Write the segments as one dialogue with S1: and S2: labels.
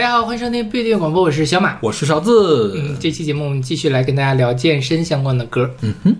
S1: 大家好，欢迎收听不一定广播，我是小马。
S2: 我是勺子。
S1: 嗯，这期节目我们继续来跟大家聊健身相关的歌。
S2: 嗯哼，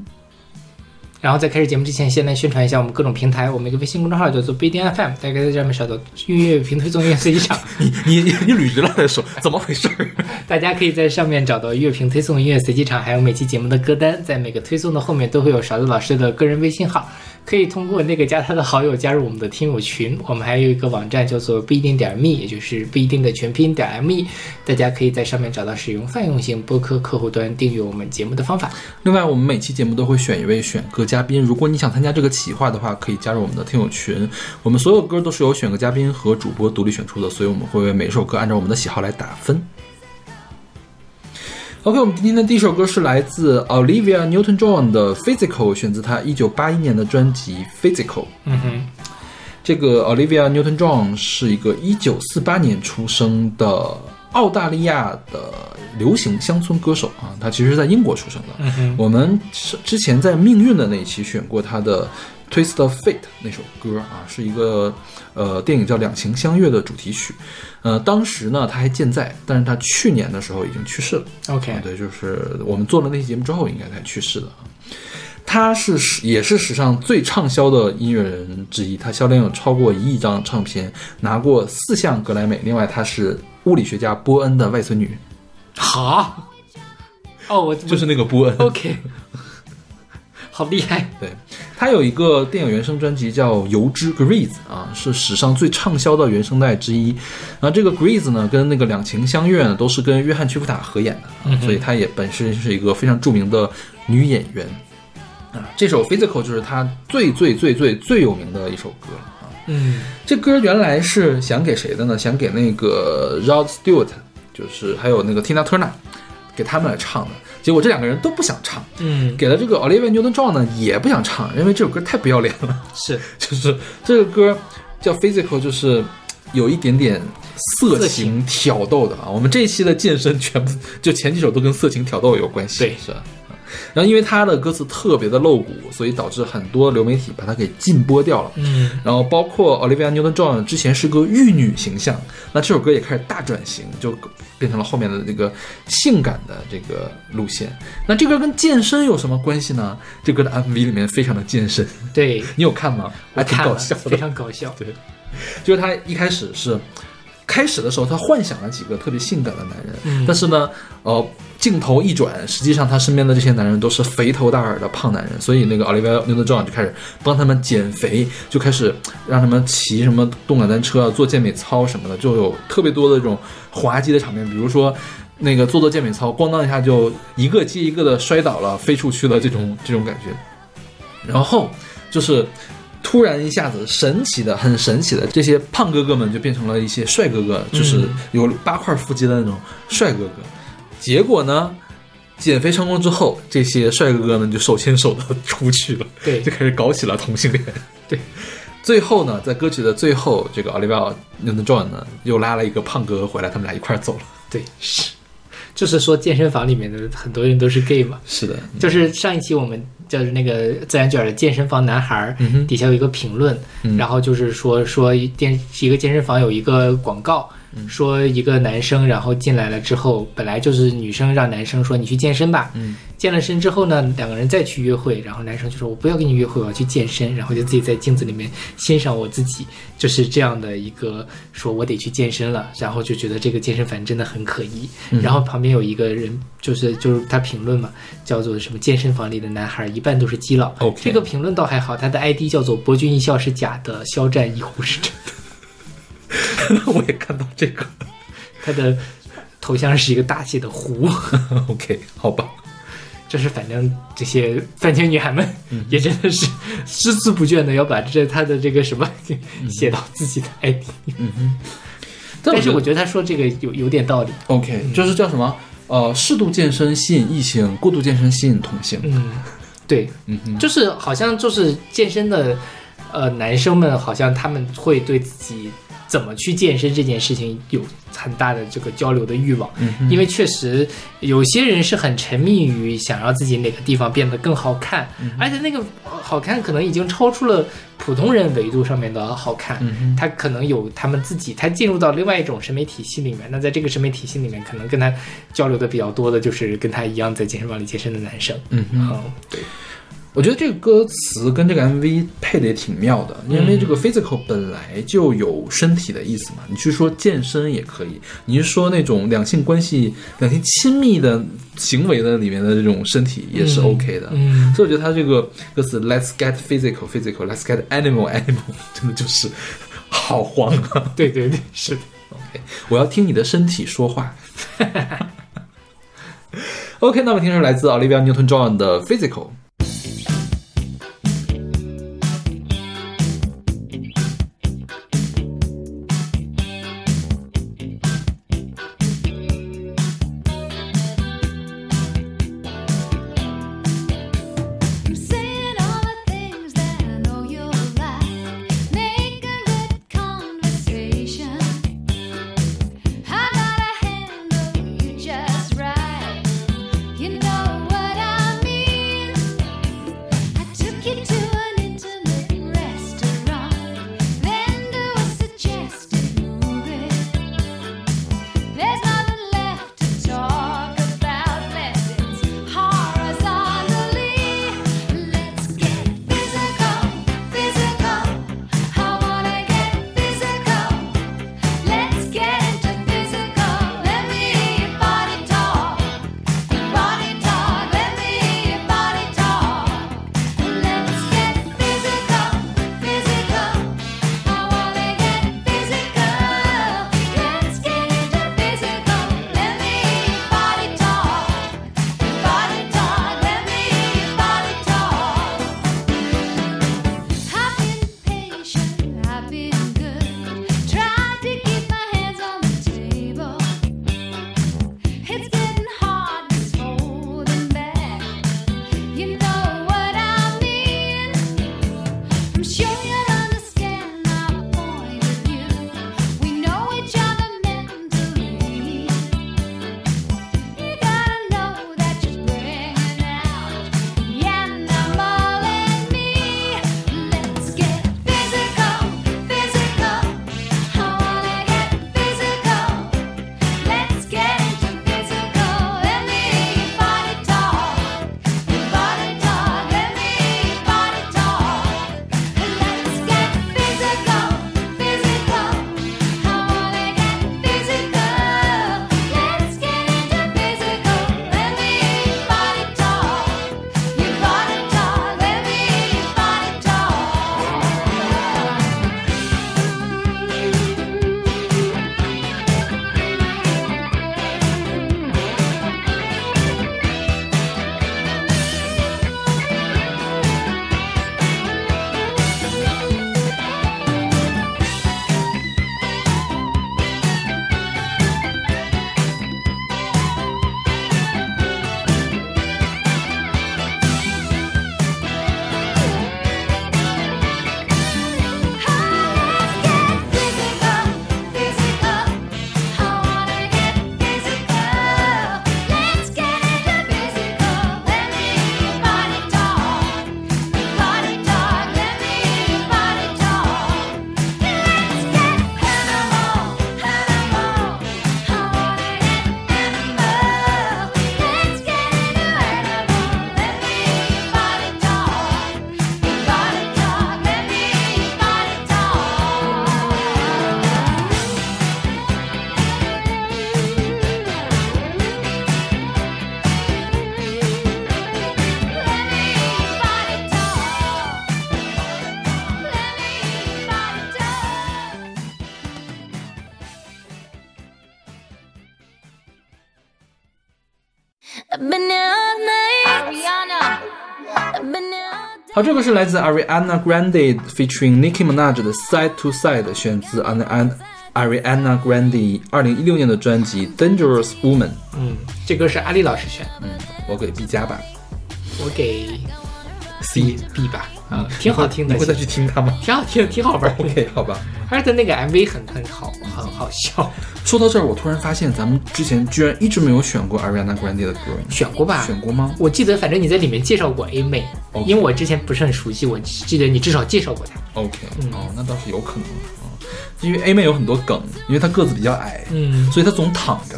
S1: 然后在开始节目之前，先来宣传一下我们各种平台。我们一个微信公众号叫做不一定 FM，大家可以在上面找到音乐评推送音乐随机场。
S2: 你你你你捋直了再说，怎么回事？
S1: 大家可以在上面找到乐评推送音乐随机场，还有每期节目的歌单。在每个推送的后面都会有勺子老师的个人微信号。可以通过那个加他的好友加入我们的听友群，我们还有一个网站叫做不一定点 me，也就是不一定的全拼点 me，大家可以在上面找到使用泛用型播客客户端订阅我们节目的方法。
S2: 另外，我们每期节目都会选一位选歌嘉宾，如果你想参加这个企划的话，可以加入我们的听友群。我们所有歌都是由选歌嘉宾和主播独立选出的，所以我们会为每首歌按照我们的喜好来打分。OK，我们今天的第一首歌是来自 Olivia Newton-John 的《Physical》，选自她一九八一年的专辑《Physical》。
S1: 嗯哼，
S2: 这个 Olivia Newton-John 是一个一九四八年出生的澳大利亚的流行乡村歌手啊，她其实是在英国出生的。
S1: 嗯哼，
S2: 我们之之前在命运的那一期选过她的。Twist of Fate 那首歌啊，是一个呃电影叫《两情相悦》的主题曲。呃，当时呢他还健在，但是他去年的时候已经去世了。
S1: OK，
S2: 对，就是我们做了那期节目之后，应该才去世的啊。他是史也是史上最畅销的音乐人之一，他销量有超过一亿张唱片，拿过四项格莱美。另外，他是物理学家波恩的外孙女。
S1: 好，哦，我
S2: 就是那个波恩。
S1: OK。好厉害！
S2: 对他有一个电影原声专辑叫《油脂 Grease》啊，是史上最畅销的原声带之一。然后这个 Grease 呢，跟那个两情相悦呢，都是跟约翰屈服塔合演的，所以她也本身是一个非常著名的女演员啊。这首《Physical》就是她最最最最最有名的一首歌啊。
S1: 嗯，
S2: 这歌原来是想给谁的呢？想给那个 Rod Stewart，就是还有那个 Tina Turner，给他们来唱的。结果这两个人都不想唱，
S1: 嗯，
S2: 给了这个 Olivia Newton-John 呢也不想唱，因为这首歌太不要脸了。
S1: 是，
S2: 就是这个歌叫 Physical，就是有一点点色情挑逗的啊。我们这一期的健身全部就前几首都跟色情挑逗有关系，
S1: 对，
S2: 是。然后因为他的歌词特别的露骨，所以导致很多流媒体把它给禁播掉了。
S1: 嗯，
S2: 然后包括 Olivia Newton-John 之前是个玉女形象，那这首歌也开始大转型，就变成了后面的这个性感的这个路线。那这歌跟健身有什么关系呢？这歌的 MV 里面非常的健身，
S1: 对
S2: 你有看吗？还挺搞笑，
S1: 非常搞笑。
S2: 对，就是他一开始是。开始的时候，他幻想了几个特别性感的男人，但是呢，呃，镜头一转，实际上他身边的这些男人都是肥头大耳的胖男人，所以那个 Olivia Newton-John 就开始帮他们减肥，就开始让他们骑什么动感单车啊、做健美操什么的，就有特别多的这种滑稽的场面，比如说那个做做健美操，咣当一下就一个接一个的摔倒了，飞出去了这种这种感觉，然后就是。突然一下子，神奇的，很神奇的，这些胖哥哥们就变成了一些帅哥哥，就是有八块腹肌的那种帅哥哥。结果呢，减肥成功之后，这些帅哥哥们就手牵手的出去了，
S1: 对，
S2: 就开始搞起了同性恋。
S1: 对，
S2: 最后呢，在歌曲的最后，这个 Olivia Newton-John 呢又拉了一个胖哥回来，他们俩一块走了。
S1: 对，是，就是说健身房里面的很多人都是 gay 嘛。
S2: 是的，
S1: 就是上一期我们。就是那个自然卷的健身房男孩儿，底下有一个评论，然后就是说说电一个健身房有一个广告。说一个男生，然后进来了之后，本来就是女生让男生说你去健身吧。
S2: 嗯，
S1: 健了身之后呢，两个人再去约会，然后男生就说我不要跟你约会，我要去健身，然后就自己在镜子里面欣赏我自己，就是这样的一个说我得去健身了，然后就觉得这个健身房真的很可疑。然后旁边有一个人，就是就是他评论嘛，叫做什么健身房里的男孩一半都是基佬。这个评论倒还好，他的 ID 叫做博君一笑是假的，肖战一呼是真的。
S2: 我也看到这个，
S1: 他的头像是一个大写的“胡”。
S2: OK，好吧，
S1: 就是反正这些饭圈女孩们也真的是孜孜不倦的要把这他的这个什么写到自己的 ID。
S2: 嗯哼，
S1: 但是我觉得他说这个有有点道理。
S2: OK，就是叫什么？呃，适度健身吸引异性，过度健身吸引同性。
S1: 嗯，对，
S2: 嗯哼，
S1: 就是好像就是健身的呃男生们，好像他们会对自己。怎么去健身这件事情有很大的这个交流的欲望，
S3: 嗯
S1: 因为确实有些人是很沉迷于想让自己哪个地方变得更好看，
S3: 嗯
S1: 而且那个呃好看可能已经超出了普通人维度上面的好看，
S3: 嗯
S1: 他可能有他们自己，他进入到另外一种审美体系里面。那在这个审美体系里面，可能跟他交流的比较多的就是跟他一样在健身房里健身的男生。
S3: 嗯哼。
S1: 嗯，对，
S3: 我觉得这个歌词跟这个 MV 配的也挺妙的，因为这个 physical 本来就有身体的意思嘛，你去说健身也可以，你是说那种两性关系、两性亲密的行为的里面的这种身体也是 OK 的。
S1: 嗯，
S3: 所以我觉得他这个歌词 Let's get physical physical Let's get animal animal 真的就是好黄啊
S1: 对对对，是的。
S3: ！OK，我要听你的身体说话。OK，那么听是来自 Olivia Newton-John 的 Physical。好，这个是来自 Ariana Grande featuring Nicki Minaj 的 Side to Side，选自 Ariana Ariana Grande 二零一六年的专辑 Dangerous Woman。
S1: 嗯，这歌是阿丽老师选，
S3: 嗯，我给 B 加吧
S1: 我给
S3: ，C。
S1: B 吧，啊，挺好听的，
S3: 你会再去听它吗
S1: 挺好听，挺好玩的。
S3: OK，好吧。
S1: 而且那个 MV 很很好，很好笑，
S2: 说到这儿，我突然发现咱们之前居然一直没有选过 Ariana Grande 的歌，
S1: 选过吧？
S2: 选过吗？
S1: 我记得反正你在里面介绍过 A 妹因为我之前不是很熟悉，我记得你至少介绍过她。
S2: OK，、
S1: 嗯
S2: 哦，那倒是有可能啊、因为 A 妹有很多梗，因为她个子比较矮，
S1: 嗯
S2: 所以她总躺着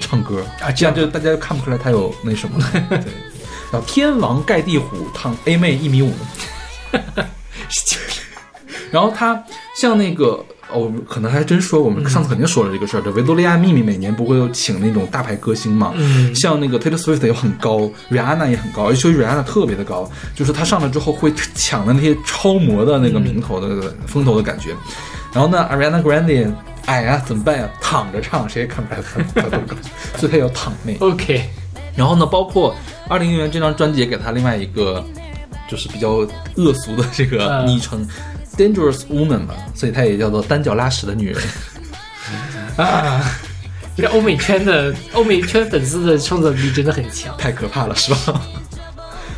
S2: 唱歌
S1: 啊
S2: 这样就大家就看不出来她有那什么。对，然后天王盖地虎躺 A 妹一米五，然后他像那个。哦，可能还真说，我们上次肯定说了这个事儿。这维多利亚秘密每年不会有请那种大牌歌星嘛？
S1: 嗯
S2: 像那个 Taylor Swift 也很高，Rihanna 也很高，而且 Rihanna 特别的高，就是她上了之后会抢的那些超模的那个名头的、那个风头的感觉。然后呢，Ariana Grande 矮啊，怎么办呀？躺着唱，谁也看不出来她她多高，所以她要躺妹。
S1: OK，
S2: 然后呢，包括二零零年这张专辑也给他另外一个就是比较恶俗的这个
S1: 嗯
S2: 昵称、Dangerous Woman 吧，所以她也叫做单脚拉屎的女人。
S1: 啊，这欧美圈的欧美圈粉丝的创造力真的很强。
S2: 太可怕了，是吧？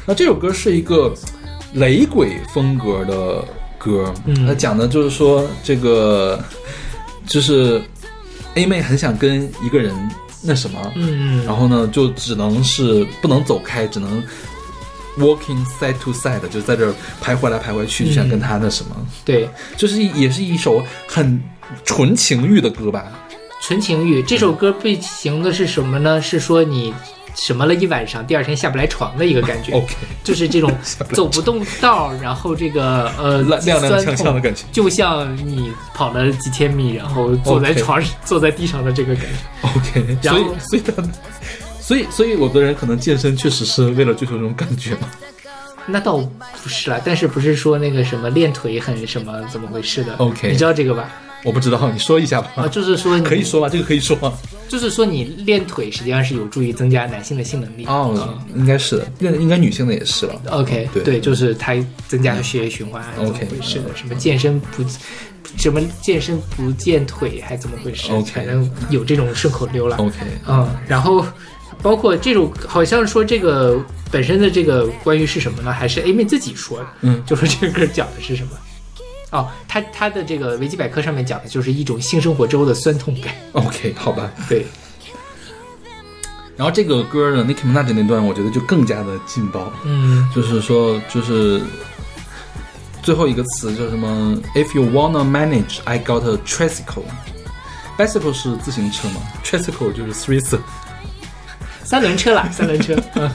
S2: 那这首歌是一个雷鬼风格的歌，
S1: 嗯
S2: 它讲的就是说这个就是 A 妹很想跟一个人那什么，
S1: 嗯
S2: 然后呢就只能是不能走开，只能 walking side to side，就在这儿徘徊来徘徊去，就想跟他那什么，
S1: 对，
S2: 就是也是一首很纯情欲的歌吧。
S1: 纯情欲这首歌被形容的是什么呢？是说你什么了一晚上，第二天下不来床的一个感觉。
S2: OK，
S1: 就是这种 走不动道，然后这个呃
S2: 踉踉踉跄跄的感觉
S1: 就像你跑了几千米，然后坐在床上坐在地上的这个感觉。
S2: OK，所以所以他，所以所以有的人可能健身确实是为了追求这种感觉嘛。
S1: 那倒不是啦，但是不是说那个什么练腿很什么怎么回事的
S2: OK
S1: 你知道这个吧？
S2: 我不知道，你说一下吧。
S1: 啊，就是说你
S2: 可以，说吧，这个可以说吗？
S1: 就是说你练腿实际上是有助于增加男性的性能力。
S2: 哦
S1: 嗯，
S2: 应该是的，应应该女性的也是了。
S1: OK，
S2: 对
S1: 就是它增加了血液循环，还是怎么回事的？什么健身不，什么健身不健腿，还怎么回事
S2: OK
S1: 反正有这种顺口溜了。
S2: OK，
S1: 嗯，然后包括这种，好像说这个本身的这个关于是什么呢？还是 A 妹自己说的，
S2: 嗯
S1: 就说这个歌讲的是什么？哦，他他的这个维基百科上面讲的就是一种性生活之后的酸痛感。
S2: OK，好吧。
S1: 对，
S2: 然后这个歌呢，Nicki Minaj 那段，我觉得就更加的劲爆，
S1: 嗯
S2: 就是说，就是最后一个词叫什么？If you wanna manage, I got a tricycle。bicycle 是自行车嘛？tricycle 就是 threesome。
S1: 三轮车啦，三轮车。嗯，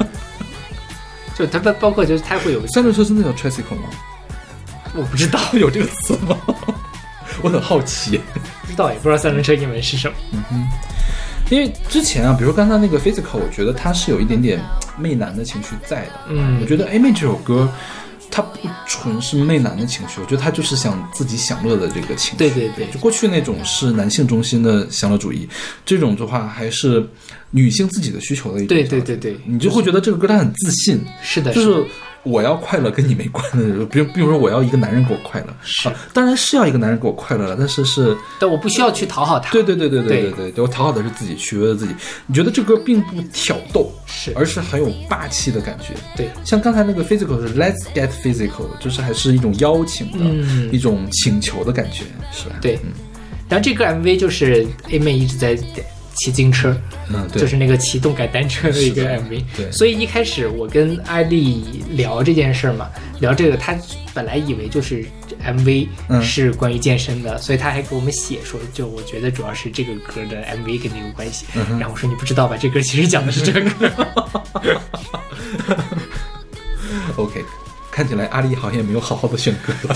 S1: 就它包包括就是它会有，
S2: 三轮车真的叫 tricycle 吗？
S1: 我不知道，
S2: 有这个词吗？我很好奇。
S1: 不知道也不知道三轮车英文是什么。
S2: 嗯哼因为之前啊，比如刚才那个 physical，我觉得它是有一点点媚男的情绪在的。
S1: 嗯
S2: 我觉得 A 妹这首歌，它不纯是媚男的情绪，我觉得他就是想自己享乐的这个情绪。
S1: 对对对
S2: 就过去那种是男性中心的享乐主义，这种的话还是女性自己的需求的一种。
S1: 对对对对
S2: 你就会觉得这个歌他很自信，
S1: 是的，
S2: 就是我要快乐跟你没关的，比如比如说我要一个男人给我快乐，
S1: 是
S2: 啊，当然是要一个男人给我快乐了，但是是
S1: 但我不需要去讨好他。
S2: 对对对对对
S1: 对
S2: 对我讨好的是自己，取悦的自己。你觉得这歌并不挑逗，
S1: 是
S2: 而是很有霸气的感觉。
S1: 对
S2: 像刚才那个 physical 是 Let's get physical，就是还是一种邀请的、
S1: 嗯
S2: 一种请求的感觉，是吧？
S1: 对，然后这个 MV 就是 A 妹一直在骑自行车，
S2: 嗯，对，
S1: 就是那个骑动感单车的一个 MV。
S2: 对
S1: 所以一开始我跟艾丽聊这件事儿嘛，聊这个，她本来以为就是 MV
S2: 嗯
S1: 是关于健身的，所以她还给我们写说，就我觉得主要是这个歌的 MV 跟你有关系。
S2: 嗯
S1: 然后我说你不知道吧，这歌其实讲的是这个歌。
S2: OK，看起来阿丽好像也没有好好的选歌了。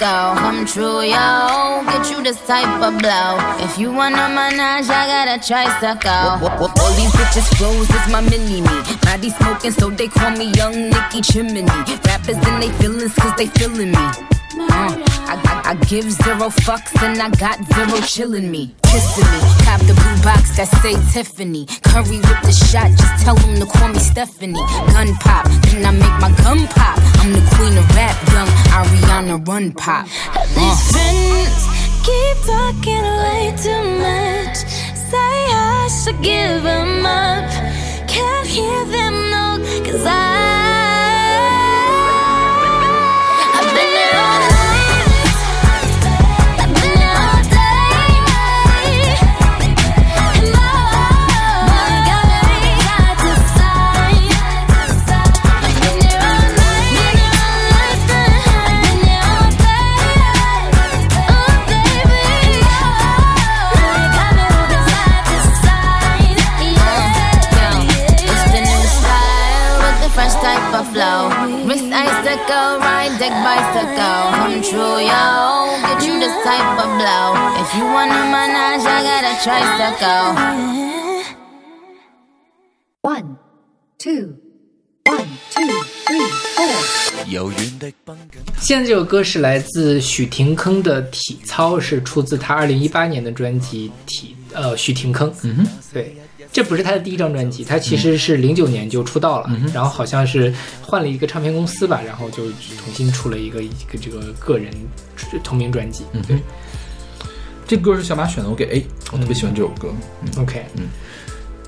S4: bicycle. Come true, yo. Get you this type of blow. If you wanna manage, I gotta try. a tricycle. All these bitches flows is my mini me. Body smoking, so they call me Young Nicky Chimney. Rappers in they feelings, cause they feeling me. Uh, I, I, I give zero fucks and I got zero chillin' me. Kissing me. Cop the blue box that say Tiffany. Curry with the shot, just tell them to call me Stephanie. Gun pop, then I make my gun pop. I'm the queen of rap, young Ariana Run Pop. Uh.
S5: These friends keep talking way too much. Say I should give them up. Can't hear them, no, cause I.
S4: icicle, ride deck bicycle. Come true, yo. Get you this type of blow. If you wanna manage, I got a tricycle.
S6: One, two, one, two, three, four.
S1: 现在这首歌是来自许廷铿的《体操》，是出自他二零一八年的专辑《体》呃许廷铿。嗯哼，对，这不是他的第一张专辑，他其实是零九年就出道了，然后好像是换了一个唱片公司吧，然后就重新出了一个一个这个个人同名专辑。对。
S2: 这歌是小马选的，我给 A，我特别喜欢这首歌。嗯
S1: ，，OK，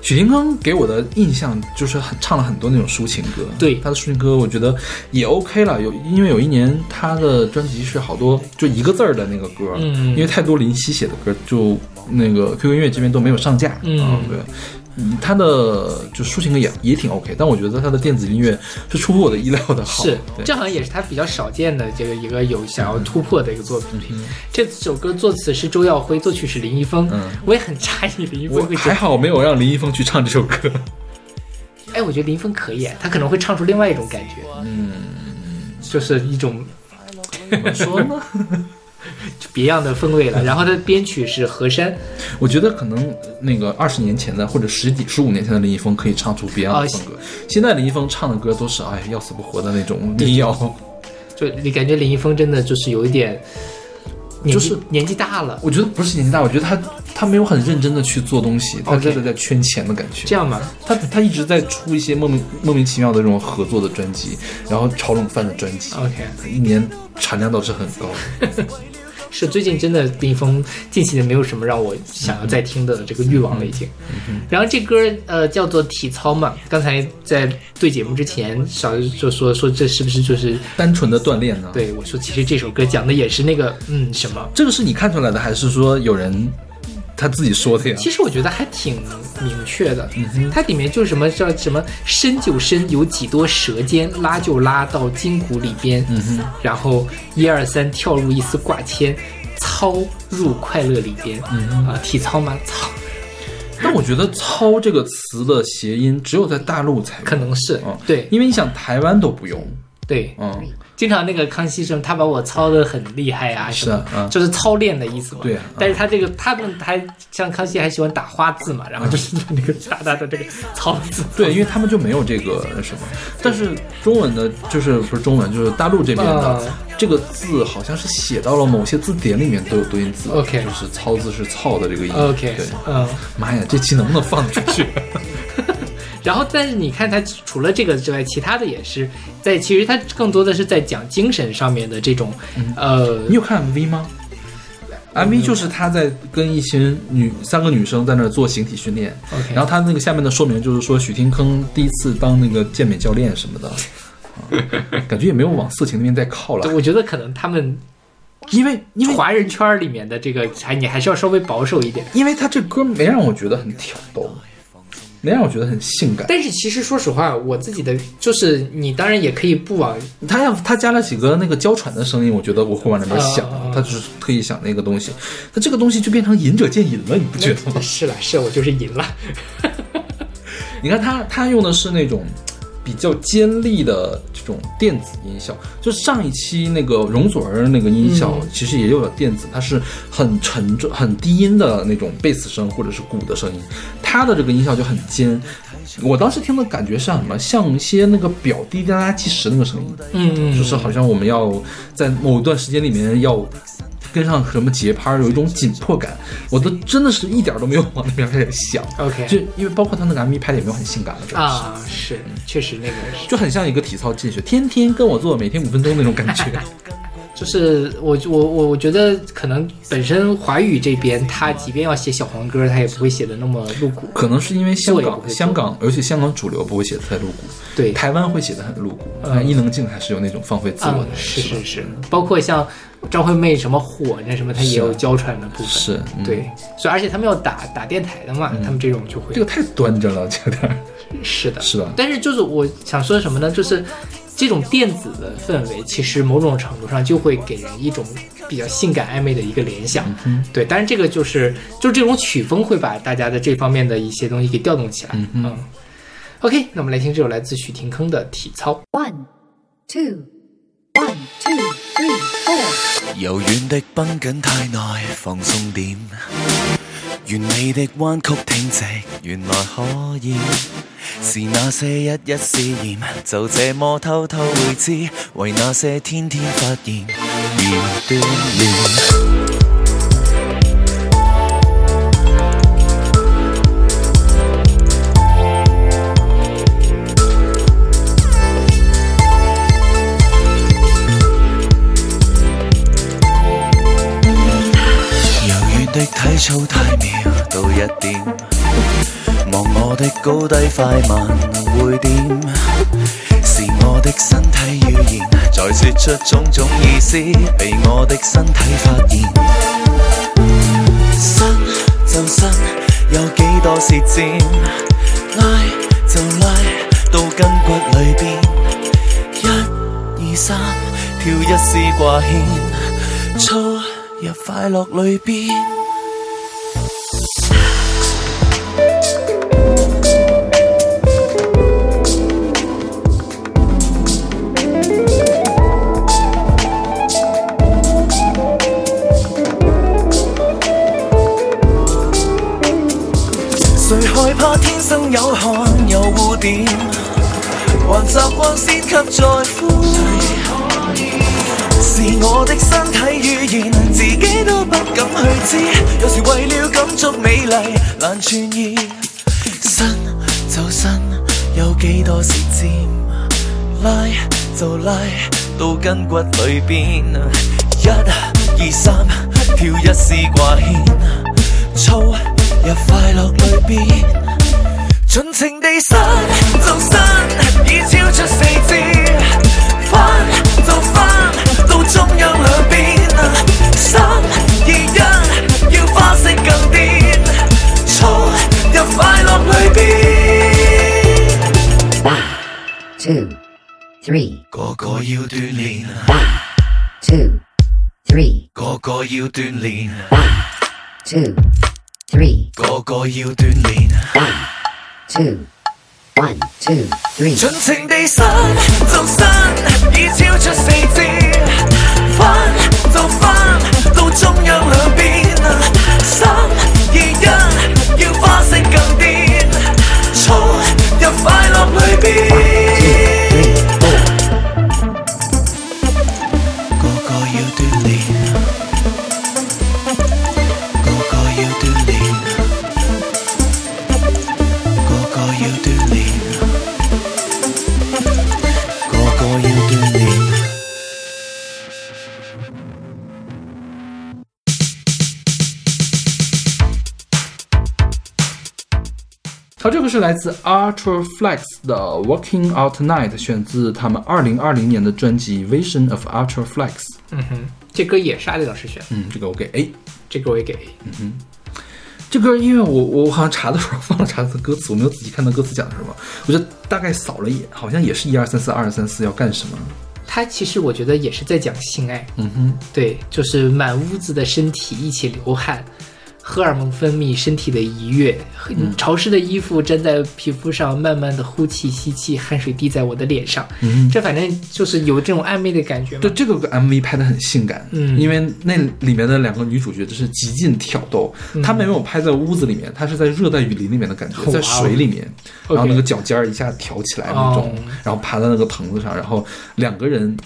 S2: 许廷铿给我的印象就是很唱了很多那种抒情歌，
S1: 对
S2: 他的抒情歌我觉得也 OK 了。有因为有一年他的专辑是好多就一个字儿的那个歌，
S1: 嗯
S2: 因为太多林夕写的歌，就那个 QQ 音乐这边都没有上架，
S1: 嗯
S2: 啊对。嗯他的就抒情歌也也挺 OK，但我觉得他的电子音乐是出乎我的意料的好。
S1: 是，这好像也是他比较少见的这个一个有想要突破的一个作品。这首歌作词是周耀辉，作曲是林一峰。
S2: 嗯
S1: 我也很诧异林一
S2: 我
S1: 峰会
S2: 还好没有让林一峰去唱这首歌。
S1: 哎，我觉得林一峰可以，他可能会唱出另外一种感觉，
S2: 嗯，
S1: 就是一种
S2: 怎么说呢？
S1: 别样的风味了。然后他的编曲是何山，
S2: 我觉得可能那个二十年前的或者十几、十五年前的林一峰可以唱出别样的
S1: 啊
S2: 风格。现在林一峰唱的歌都是哎要死不活的那种民谣，
S1: 就你感觉林一峰真的就是有一点，
S2: 就是
S1: 年纪大了，
S2: 我觉得不是年纪大，我觉得他他没有很认真的去做东西，他真的在圈钱的感觉。
S1: 这样吧？
S2: 他他一直在出一些莫名莫名其妙的这种合作的专辑，然后炒冷饭的专辑
S1: OK
S2: 一年产量倒是很高。
S1: 是最近真的林峰近期的没有什么让我想要再听的这个欲望了已经。然后这歌呃叫做体操嘛，刚才在对节目之前小就说说这是不是就是
S2: 单纯的锻炼呢？，
S1: 对我说其实这首歌讲的也是那个嗯什么。
S2: 这个是你看出来的，还是说有人他自己说的呀？
S1: 其实我觉得还挺明确的，它里面就是什么叫什么深就深有几多舌尖，拉就拉到筋骨里边，嗯然后一二三跳入一丝挂牵，操入快乐里边，啊，体操吗？操，
S2: 但我觉得“操”这个词的谐音只有在大陆才
S1: 可能是
S2: 嗯
S1: 对。
S2: 因为你想台湾都不用，
S1: 对，
S2: 嗯，
S1: 经常那个康熙生，他把我操的很厉害啊，什么
S2: 是啊嗯
S1: 就是操练的意思嘛。
S2: 对啊
S1: 但是他这个他们还像康熙还喜欢打花字嘛，然后就是把那个大大的这个操字，
S2: 对，因为他们就没有这个什么。但是中文的，就是不是中文，就是大陆这边的、
S1: 啊
S2: 这个字，好像是写到了某些字典里面都有多音字
S1: OK
S2: 就是“操”字是“操”的这个音。
S1: OK，
S2: 对，
S1: 嗯。
S2: 妈呀，这期能不能放出去？
S1: 然后，但是你看，他除了这个之外，其他的也是在，其实他更多的是在讲精神上面的这种，呃，
S2: 你有看 MV 吗？MV 就是他在跟一群女三个女生在那儿做形体训练然后他那个下面的说明就是说许廷铿第一次当那个健美教练什么的，啊、感觉也没有往色情那边再靠了，
S1: 我觉得可能他们
S2: 因为因为
S1: 华人圈儿里面的这个，还你还是要稍微保守一点。
S2: 因为他这歌没让我觉得很挑逗，没让我觉得很性感。
S1: 但是其实说实话，我自己的就是你当然也可以不往
S2: 他要他加了几个那个娇喘的声音，我觉得我会往那边想他就是特意想那个东西。他这个东西就变成仁者见仁了，你不觉得吗？
S1: 是了，是我就是赢了。
S2: 你看他他用的是那种比较尖利的这种电子音效。就上一期那个容祖儿那个音效，其实也有了电子，它是很沉重、很低音的那种贝斯声或者是鼓的声音，它的这个音效就很尖。我当时听的感觉像什么？像一些那个表滴滴答答计时那个声音，
S1: 嗯
S2: 就是好像我们要在某一段时间里面要跟上什么节拍，有一种紧迫感。我都真的是一点儿都没有往那边开始想。
S1: OK
S2: 就因为包括他那个 MV 拍的也没有很性感了，主要是
S1: 啊，是确实那个是
S2: 就很像一个体操进去，天天跟我做，每天五分钟那种感觉。
S1: 就是我我我我觉得可能本身华语这边，他即便要写小黄歌，他也不会写的那么露骨。
S2: 可能是因为香港香港，而且香港主流不会写的太露骨，
S1: 对，
S2: 台湾会写的很露骨。
S1: 嗯
S2: 但伊能静还是有那种放飞自我
S1: 啊
S2: 的，，
S1: 是是是，包括像张惠妹什么火那什么，她也有娇喘的部分。
S2: 是，嗯
S1: 对，所以而且他们要打打电台的嘛，他们这种就会
S2: 这个太端着了，有点儿
S1: 是的，
S2: 是吧？
S1: 但是就是我想说什么呢？就是这种电子的氛围，其实某种程度上就会给人一种比较性感暧昧的一个联想。对，但是这个就是就是这种曲风会把大家的这方面的一些东西给调动起来。嗯 OK，那我们来听这首来自许廷铿的《体操》。
S6: One, two, one, two, three, four.
S7: 柔軟的绷紧太耐，放鬆點。完美的弯曲挺直，原来可以是那些一一试验，就这么偷偷会知，为那些天天发现而锻炼。體操太妙到一點，望我的高低快慢會點，是我的身體語言在說出種種意思，被我的身體發現。伸就伸，有幾多舌尖，拉就拉到筋骨裏邊，一二三，跳一絲掛牽。操入快樂裏邊。點，還習慣先給在乎。是我的身體語言，自己都不敢去知。有時為了感觸美麗難傳意，伸就伸，有幾多是尖，拉就拉到筋骨裏邊。一二三，跳一絲掛牽，操入快樂裏邊。盡情地伸就身，已超出四肢，翻就翻到中央兩邊，三二一，要花式更癲，操入快樂裏邊。
S6: Two, three,
S7: 個個要鍛鍊
S6: ，two, three,
S7: 個個要鍛鍊
S6: ，two, three,
S7: 個個要鍛鍊。
S6: two, one, two, three.
S7: 尽情地伸就伸，已超出四肢，翻就翻到中央兩邊，三
S2: 来自 Ultra Flex 的 Walking Out Tonight，选自他们二零二零年的专辑 Vision of Ultra Flex。
S1: 嗯哼，这歌也是阿里老师选的，
S2: 嗯，这个我给 A。
S1: 这歌我也给 A。
S2: 这歌因为我我好像查的时候忘了查歌词，我没有仔细看到歌词讲的什么，我就大概扫了一眼，好像也是一二三四二三四要干什么。
S1: 他其实我觉得也是在讲性爱，
S2: 嗯哼，
S1: 对，就是满屋子的身体一起流汗，荷尔蒙分泌，身体的愉悦，
S2: 嗯。
S1: 潮湿的衣服粘在皮肤上，慢慢的呼气吸气，汗水滴在我的脸上，
S2: 嗯。
S1: 这反正就是有这种暧昧的感觉。
S2: 对这个 MV 拍的很性感，
S1: 嗯。
S2: 因为那里面的两个女主角就是极尽挑逗，她们没有拍在屋子里面，她是在热带雨林里面的感觉，
S1: 哦
S2: 在水里面然后那个脚尖儿一下挑起来那种
S1: 哦，
S2: 然后爬在那个藤子上，然后两个人。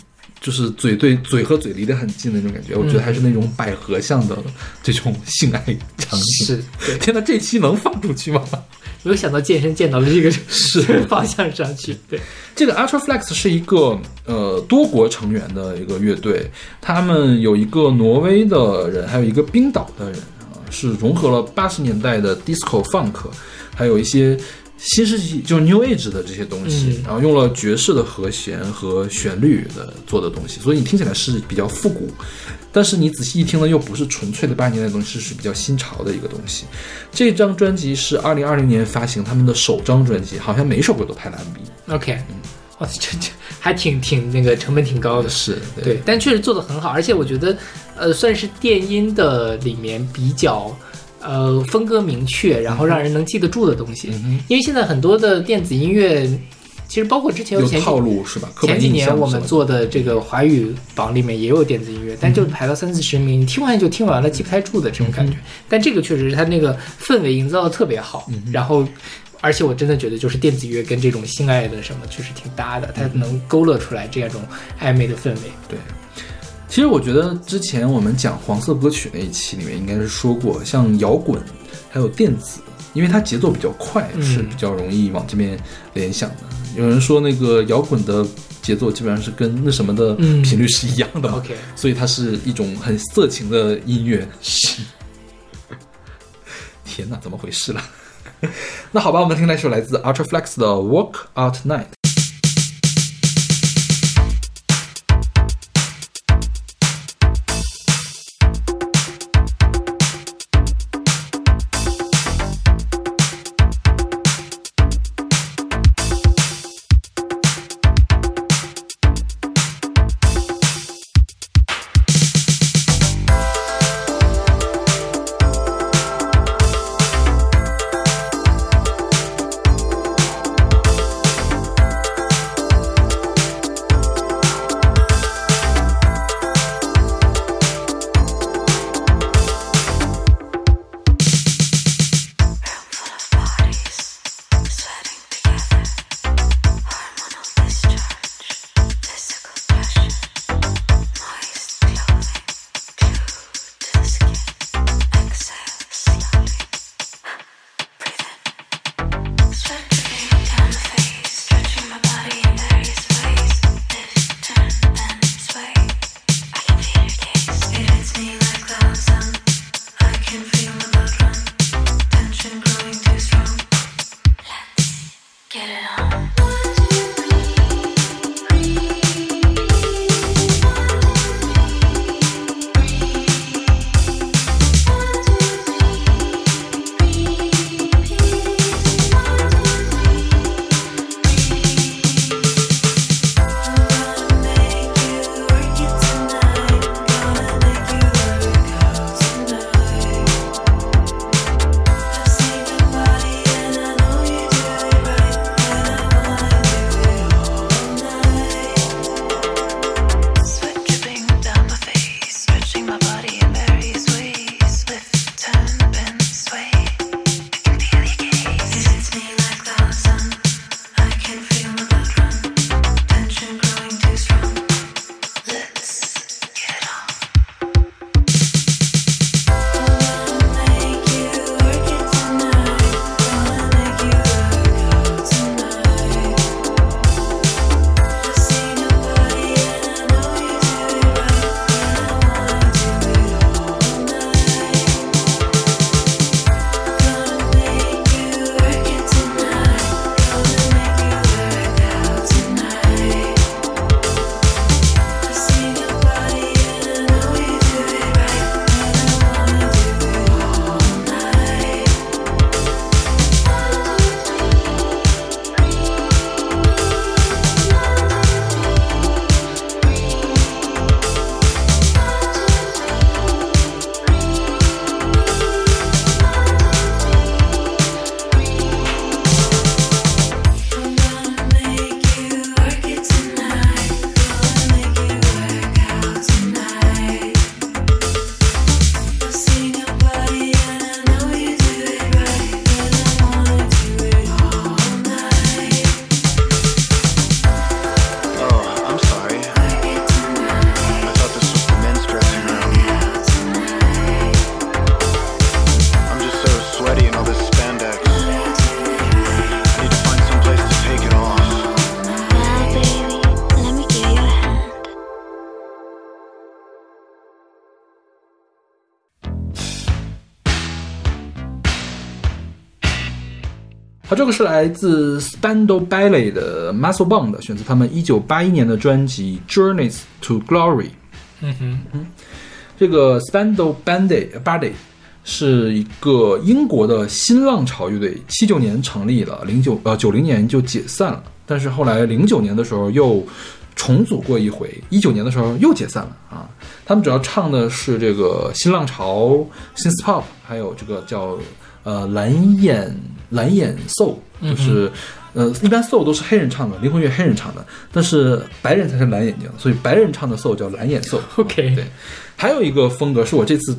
S2: 就是嘴对嘴和嘴离得很近的那种感觉，我觉得还是那种百合像的这种性爱场景。
S1: 是，
S2: 天呐，这期能放出去吗？
S1: 没有想到健身健到了这个 是方向上去，对，
S2: 这个 Ultra Flex 是一个呃多国成员的一个乐队，他们有一个挪威的人，还有一个冰岛的人啊，是融合了八十年代的 disco funk，还有一些新世纪就是 New Age 的这些东西，
S1: 嗯
S2: 然后用了爵士的和弦和旋律的做的东西，所以你听起来是比较复古。但是你仔细一听呢，又不是纯粹的八十年代的东西，是比较新潮的一个东西。这张专辑是二零二零年发行他们的首张专辑，好像每一首歌都拍了 MV。
S1: OK，哇，这这还挺挺那个成本挺高的，
S2: 是
S1: 对，但确实做的很好，而且我觉得，呃，算是电音的里面比较。呃，风格明确，然后让人能记得住的东西。
S2: 嗯
S1: 因为现在很多的电子音乐，其实包括之前
S2: 有套路是吧？
S1: 前几年我们做的这个华语榜里面也有电子音乐，但就排到三四十名，你听完就听完了，记不太住的这种感觉。但这个确实是它那个氛围营造的特别好，然后。而且我真的觉得，就是电子乐跟这种性爱的什么，确实挺搭的，它能勾勒出来这样一种暧昧的氛围。
S2: 对。其实我觉得之前我们讲黄色歌曲那一期里面应该是说过，像摇滚还有电子，因为它节奏比较快，
S1: 嗯
S2: 是比较容易往这边联想的。有人说那个摇滚的节奏基本上是跟那什么的
S1: 嗯
S2: 频率是一样的嘛
S1: OK
S2: 所以它是一种很色情的音乐。是，天哪，怎么回事了？那好吧，我们听那首来自 Ultra Flex 的《Walk Out Night》。这个是来自 Spandau Ballet 的 Muscle Bound，选自他们一九八一年的专辑《Journeys to Glory》。
S1: 嗯哼，嗯
S2: 这个 Spandau Ballet Ballet 是一个英国的新浪潮乐队，七九年成立了，零九呃九零年就解散了，但是后来零九年的时候又重组过一回，一九年的时候又解散了啊。他们主要唱的是这个新浪潮、新 pop，还有这个叫呃蓝眼蓝眼 soul，就是。呃，一般 soul 都是黑人唱的，灵魂乐黑人唱的，但是白人才是蓝眼睛，所以白人唱的 soul 叫蓝眼 soul。
S1: OK
S2: 对，还有一个风格是我这次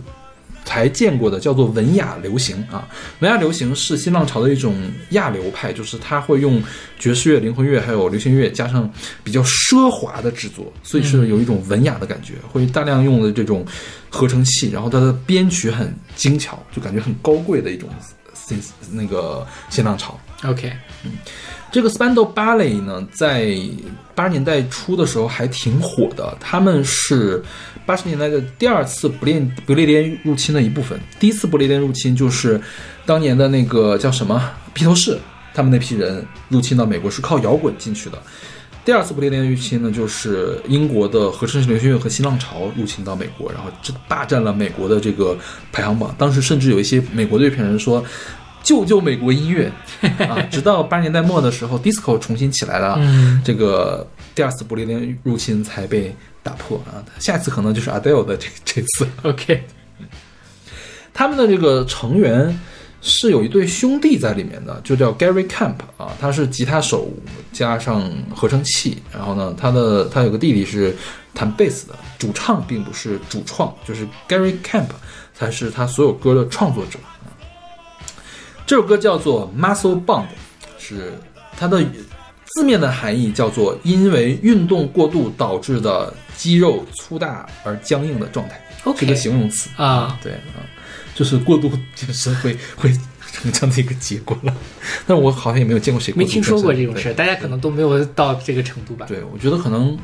S2: 才见过的，叫做文雅流行啊。文雅流行是新浪潮的一种亚流派，就是它会用爵士乐、灵魂乐还有流行乐加上比较奢华的制作，所以是有一种文雅的感觉，会大量用的这种合成器，然后它的编曲很精巧，就感觉很高贵的一种新那个新浪潮。
S1: OK，嗯
S2: 这个 Spandau Ballet 呢，在八十年代初的时候还挺火的。他们是八十年代的第二次不列不列颠入侵的一部分。第一次不列颠入侵就是当年的那个叫什么披头士，他们那批人入侵到美国是靠摇滚进去的。第二次不列颠入侵呢，就是英国的合成流行乐和新浪潮入侵到美国，然后这霸占了美国的这个排行榜。当时甚至有一些美国的乐评人说。救救美国音乐 啊！直到八十年代末的时候，disco 重新起来了，
S1: 嗯
S2: 这个第二次不列颠入侵才被打破啊。下次可能就是 Adele 的这这次。
S1: OK，
S2: 他们的这个成员是有一对兄弟在里面的，就叫 Gary Camp 啊，他是吉他手加上合成器，然后呢，他的他有个弟弟是弹贝斯的，主唱并不是主创，就是 Gary Camp 才是他所有歌的创作者啊。这首歌叫做 Muscle Bound，是它的字面的含义叫做因为运动过度导致的肌肉粗大而僵硬的状态。
S1: ，OK，
S2: 一个形容词
S1: 啊
S2: 对啊，就是过度健身会 会成这样的一个结果了。但是我好像也没有见过谁过
S1: 没听说过这种事，大家可能都没有到这个程度吧？
S2: 对我觉得可能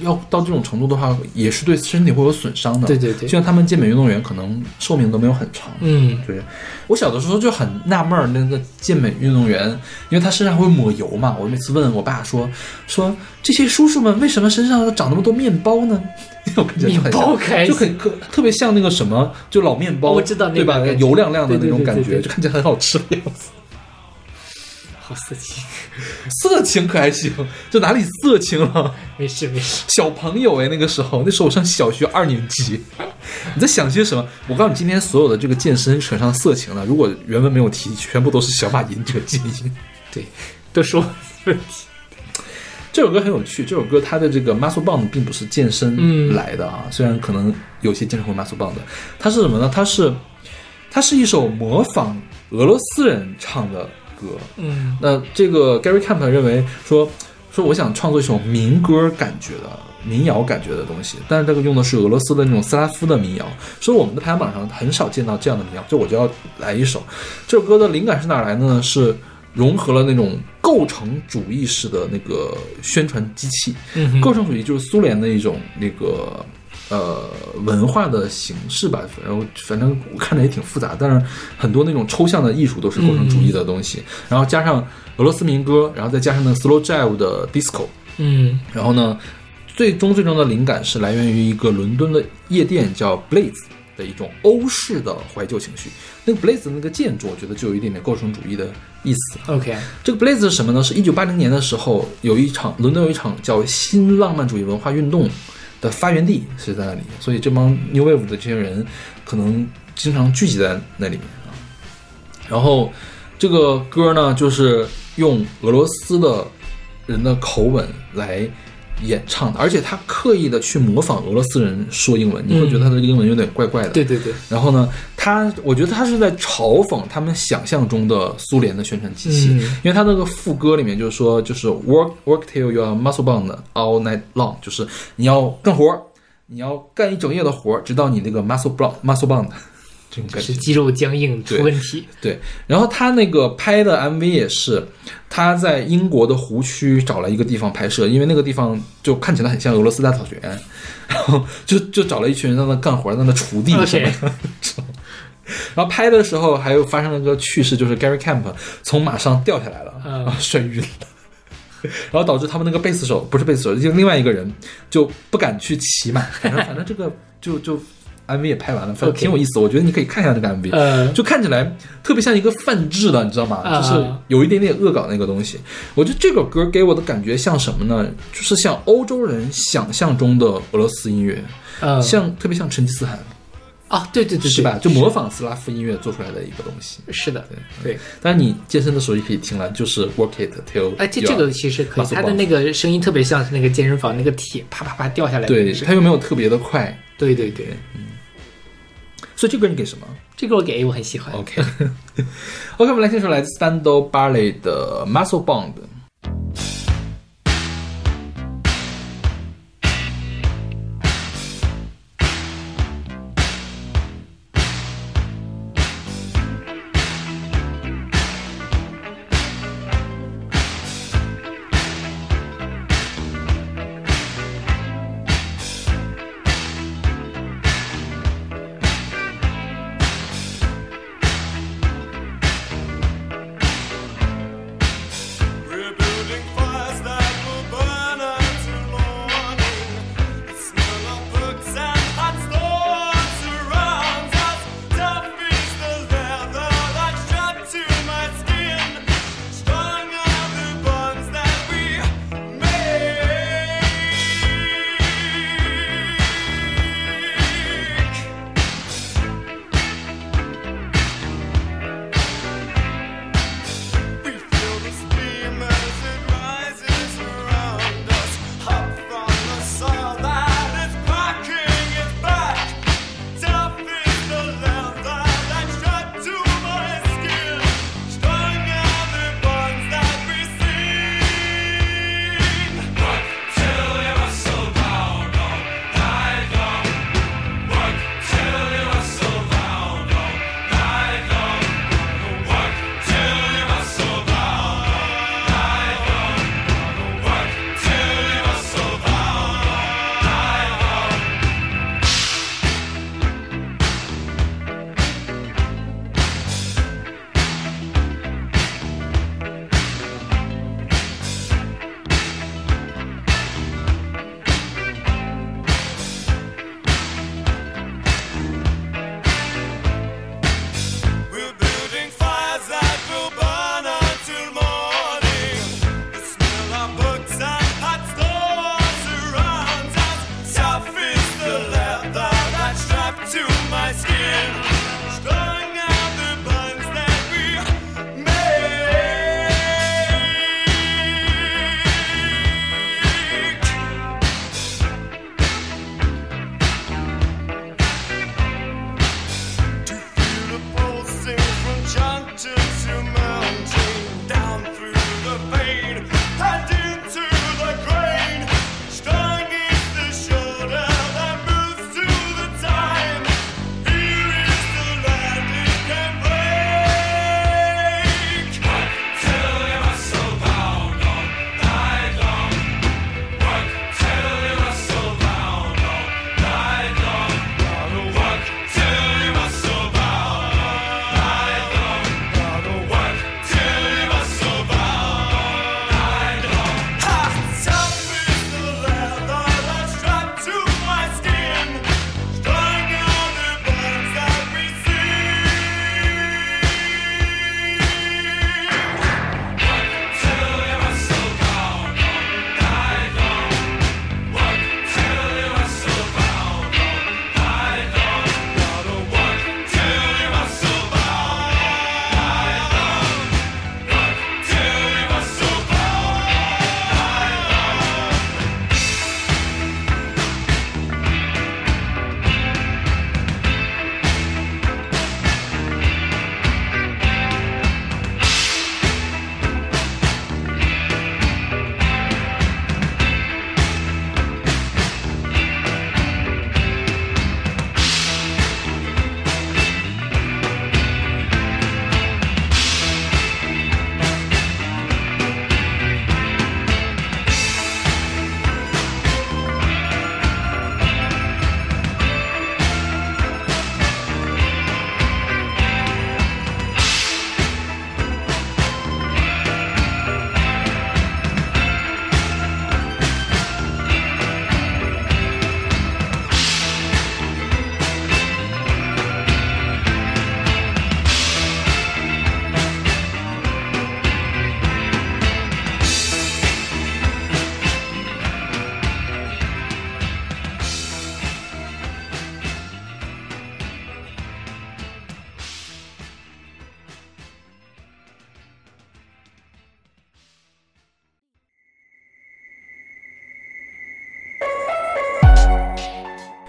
S2: 要到这种程度的话，也是对身体会有损伤的。
S1: 对对对
S2: 就像他们健美运动员，可能寿命都没有很长。
S1: 嗯，
S2: 对，我小的时候就很纳闷儿，那个健美运动员，因为他身上会抹油嘛，我每次问我爸说说这些叔叔们为什么身上长那么多面包呢？我感觉就很就很可特别像那个什么，就老面包，
S1: 哦我知道那
S2: 对吧？油亮亮的那种感觉，就看起来很好吃的样子。
S1: 好色情，
S2: 色情可还行，这哪里色情了？
S1: 没事没事。
S2: 小朋友哎，那个时候，那时候我上小学二年级，你在想些什么？我告诉你，今天所有的这个健身扯上色情了，如果原文没有提，全部都是小马吟者基因。
S1: 对，都说问题。
S2: 这首歌很有趣，这首歌它的这个 muscle bound 并不是健身
S1: 嗯
S2: 来的啊，虽然可能有些健身会 muscle bound，它是什么呢？它是它是一首模仿俄罗斯人唱的歌，
S1: 嗯。
S2: 那这个 Gary Camp 认为说说我想创作一首民歌感觉的民谣感觉的东西，但是这个用的是俄罗斯的那种斯拉夫的民谣，所以我们的排行榜上很少见到这样的民谣，就我就要来一首。这首歌的灵感是哪来的呢？是融合了那种构成主义式的那个宣传机器，
S1: 嗯
S2: 构成主义就是苏联的一种那个呃文化的形式吧，反正反正我看着也挺复杂，但是很多那种抽象的艺术都是构成主义的东西，然后加上俄罗斯民歌，然后再加上那个 slow jive 的 disco，
S1: 嗯
S2: 然后呢，最终最终的灵感是来源于一个伦敦的夜店叫 Blaze 的一种欧式的怀旧情绪。那个 Blaze 的那个建筑，我觉得就有一点点构成主义的意思。
S1: ，OK，
S2: 这个 Blaze 是什么呢？是一九八零年的时候，有一场伦敦有一场叫新浪漫主义文化运动的发源地是在那里，所以这帮 New Wave 的这些人可能经常聚集在那里面啊。然后这个歌呢，就是用俄罗斯的人的口吻来演唱的，而且他刻意的去模仿俄罗斯人说英文，你会觉得他的英文有点怪怪的。
S1: 对对对，
S2: 然后呢，他我觉得他是在嘲讽他们想象中的苏联的宣传机器，
S1: 嗯。
S2: 因为他那个副歌里面就是说，就是 work work till you are muscle bound all night long，就是你要干活儿，你要干一整夜的活儿，直到你那个 muscle bound muscle bound
S1: 是。肌肉僵硬出问题。
S2: 对，然后他那个拍的 MV 也是他在英国的湖区找了一个地方拍摄，因为那个地方就看起来很像俄罗斯大草原，然后就就找了一群人在那干活，在那锄地什么的。然后拍的时候还有发生了个趣事，就是 Gary Camp 从马上掉下来了，
S1: 嗯
S2: 然后摔晕了。然后导致他们那个贝斯手不是贝斯手，就另外一个人就不敢去骑马。反正反正这个就就 MV 也拍完了，反正挺有意思。我觉得你可以看一下这个 MV，、
S1: 呃
S2: 就看起来特别像一个泛制的，你知道吗？
S1: 啊
S2: 就是有一点点恶搞那个东西。我觉得这个歌给我的感觉像什么呢？就是像欧洲人想象中的俄罗斯音乐，
S1: 嗯，
S2: 像特别像成吉思汗，
S1: 啊，对对对对，
S2: 是吧？就模仿斯拉夫音乐做出来的一个东西。
S1: 是的，对。
S2: 当然，你健身的时候也可以听了，就是 Work It Till
S1: 哎，这这个其实可以它的那个声音特别像是那个健身房那个铁啪啪啪掉下来的
S2: 对
S1: 个声
S2: 它又没有特别的快，
S1: 对对对，
S2: 所以这歌你给什么
S1: 这歌我给 A，我很喜欢。
S2: ？OK OK，我们来听首来自 Spandau Ballet 的 Muscle Bound。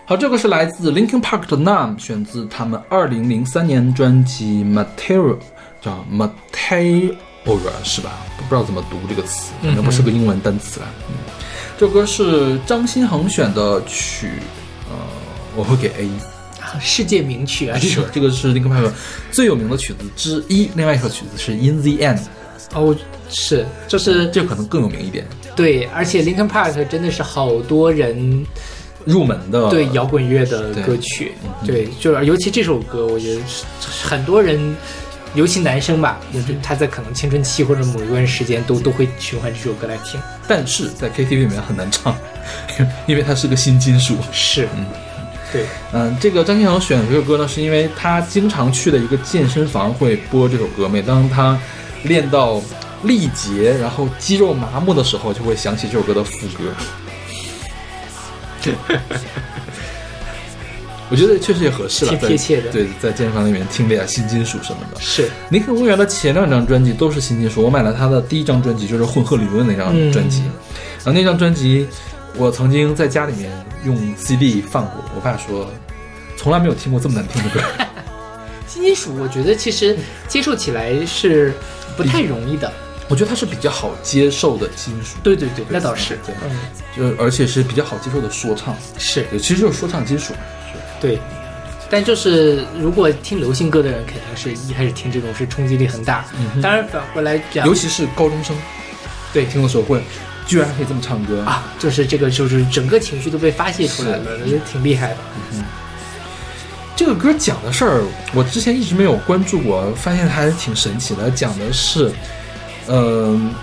S2: 好，这个是来自 Linkin Park 的 Numb，选自他们二零零三年专辑 Material，叫 Material 是吧？不知道怎么读这个词，可能不是个英文单词啊。嗯，这首歌是张新恒选的曲，呃，我会给 A。
S1: 世界名曲啊，
S2: 这首这个是 Linkin Park 最有名的曲子之一，另外一首曲子是 In the End，
S1: 哦，是，就是
S2: 这可能更有名一点，
S1: 对，而且 Linkin Park 真的是好多人
S2: 入门的
S1: 对摇滚乐的歌曲，对，就是尤其这首歌，我觉得是很多人，尤其男生吧，就是他在可能青春期或者某一段时间都都会循环这首歌来听。
S2: 但是在 KTV 里面很难唱，因为它是个新金属。
S1: 是，嗯，对，
S2: 嗯，这个张新恒选这首歌呢，是因为他经常去的一个健身房会播这首歌，每当他练到力竭，然后肌肉麻木的时候，就会想起这首歌的副歌。我觉得确实也合适了，
S1: 挺贴切的
S2: 对，在健身房里面听点新金属什么的。
S1: 是
S2: 林肯公园的前两张专辑都是新金属，我买了他的第一张专辑，就是混合理论那张专辑，然后那张专辑我曾经在家里面用 CD 放过，我爸说从来没有听过这么难听的歌。
S1: 新金属，我觉得其实接受起来是不太容易的。
S2: 我觉得它是比较好接受的金属，
S1: 对对对，那倒是，
S2: 对，
S1: 嗯，
S2: 就而且是比较好接受的说唱，
S1: 是，
S2: 其实就是说唱金属。
S1: 对。但就是如果听流行歌的人，肯定是一开始听这种是冲击力很大。当然反过来讲，
S2: 尤其是高中生，对，听的时候会居然可以这么唱歌
S1: 啊，就是这个就是整个情绪都被发泄出来了，也挺厉害的。
S2: 嗯这个歌讲的事儿，我之前一直没有关注过，发现还是挺神奇的。讲的是，嗯、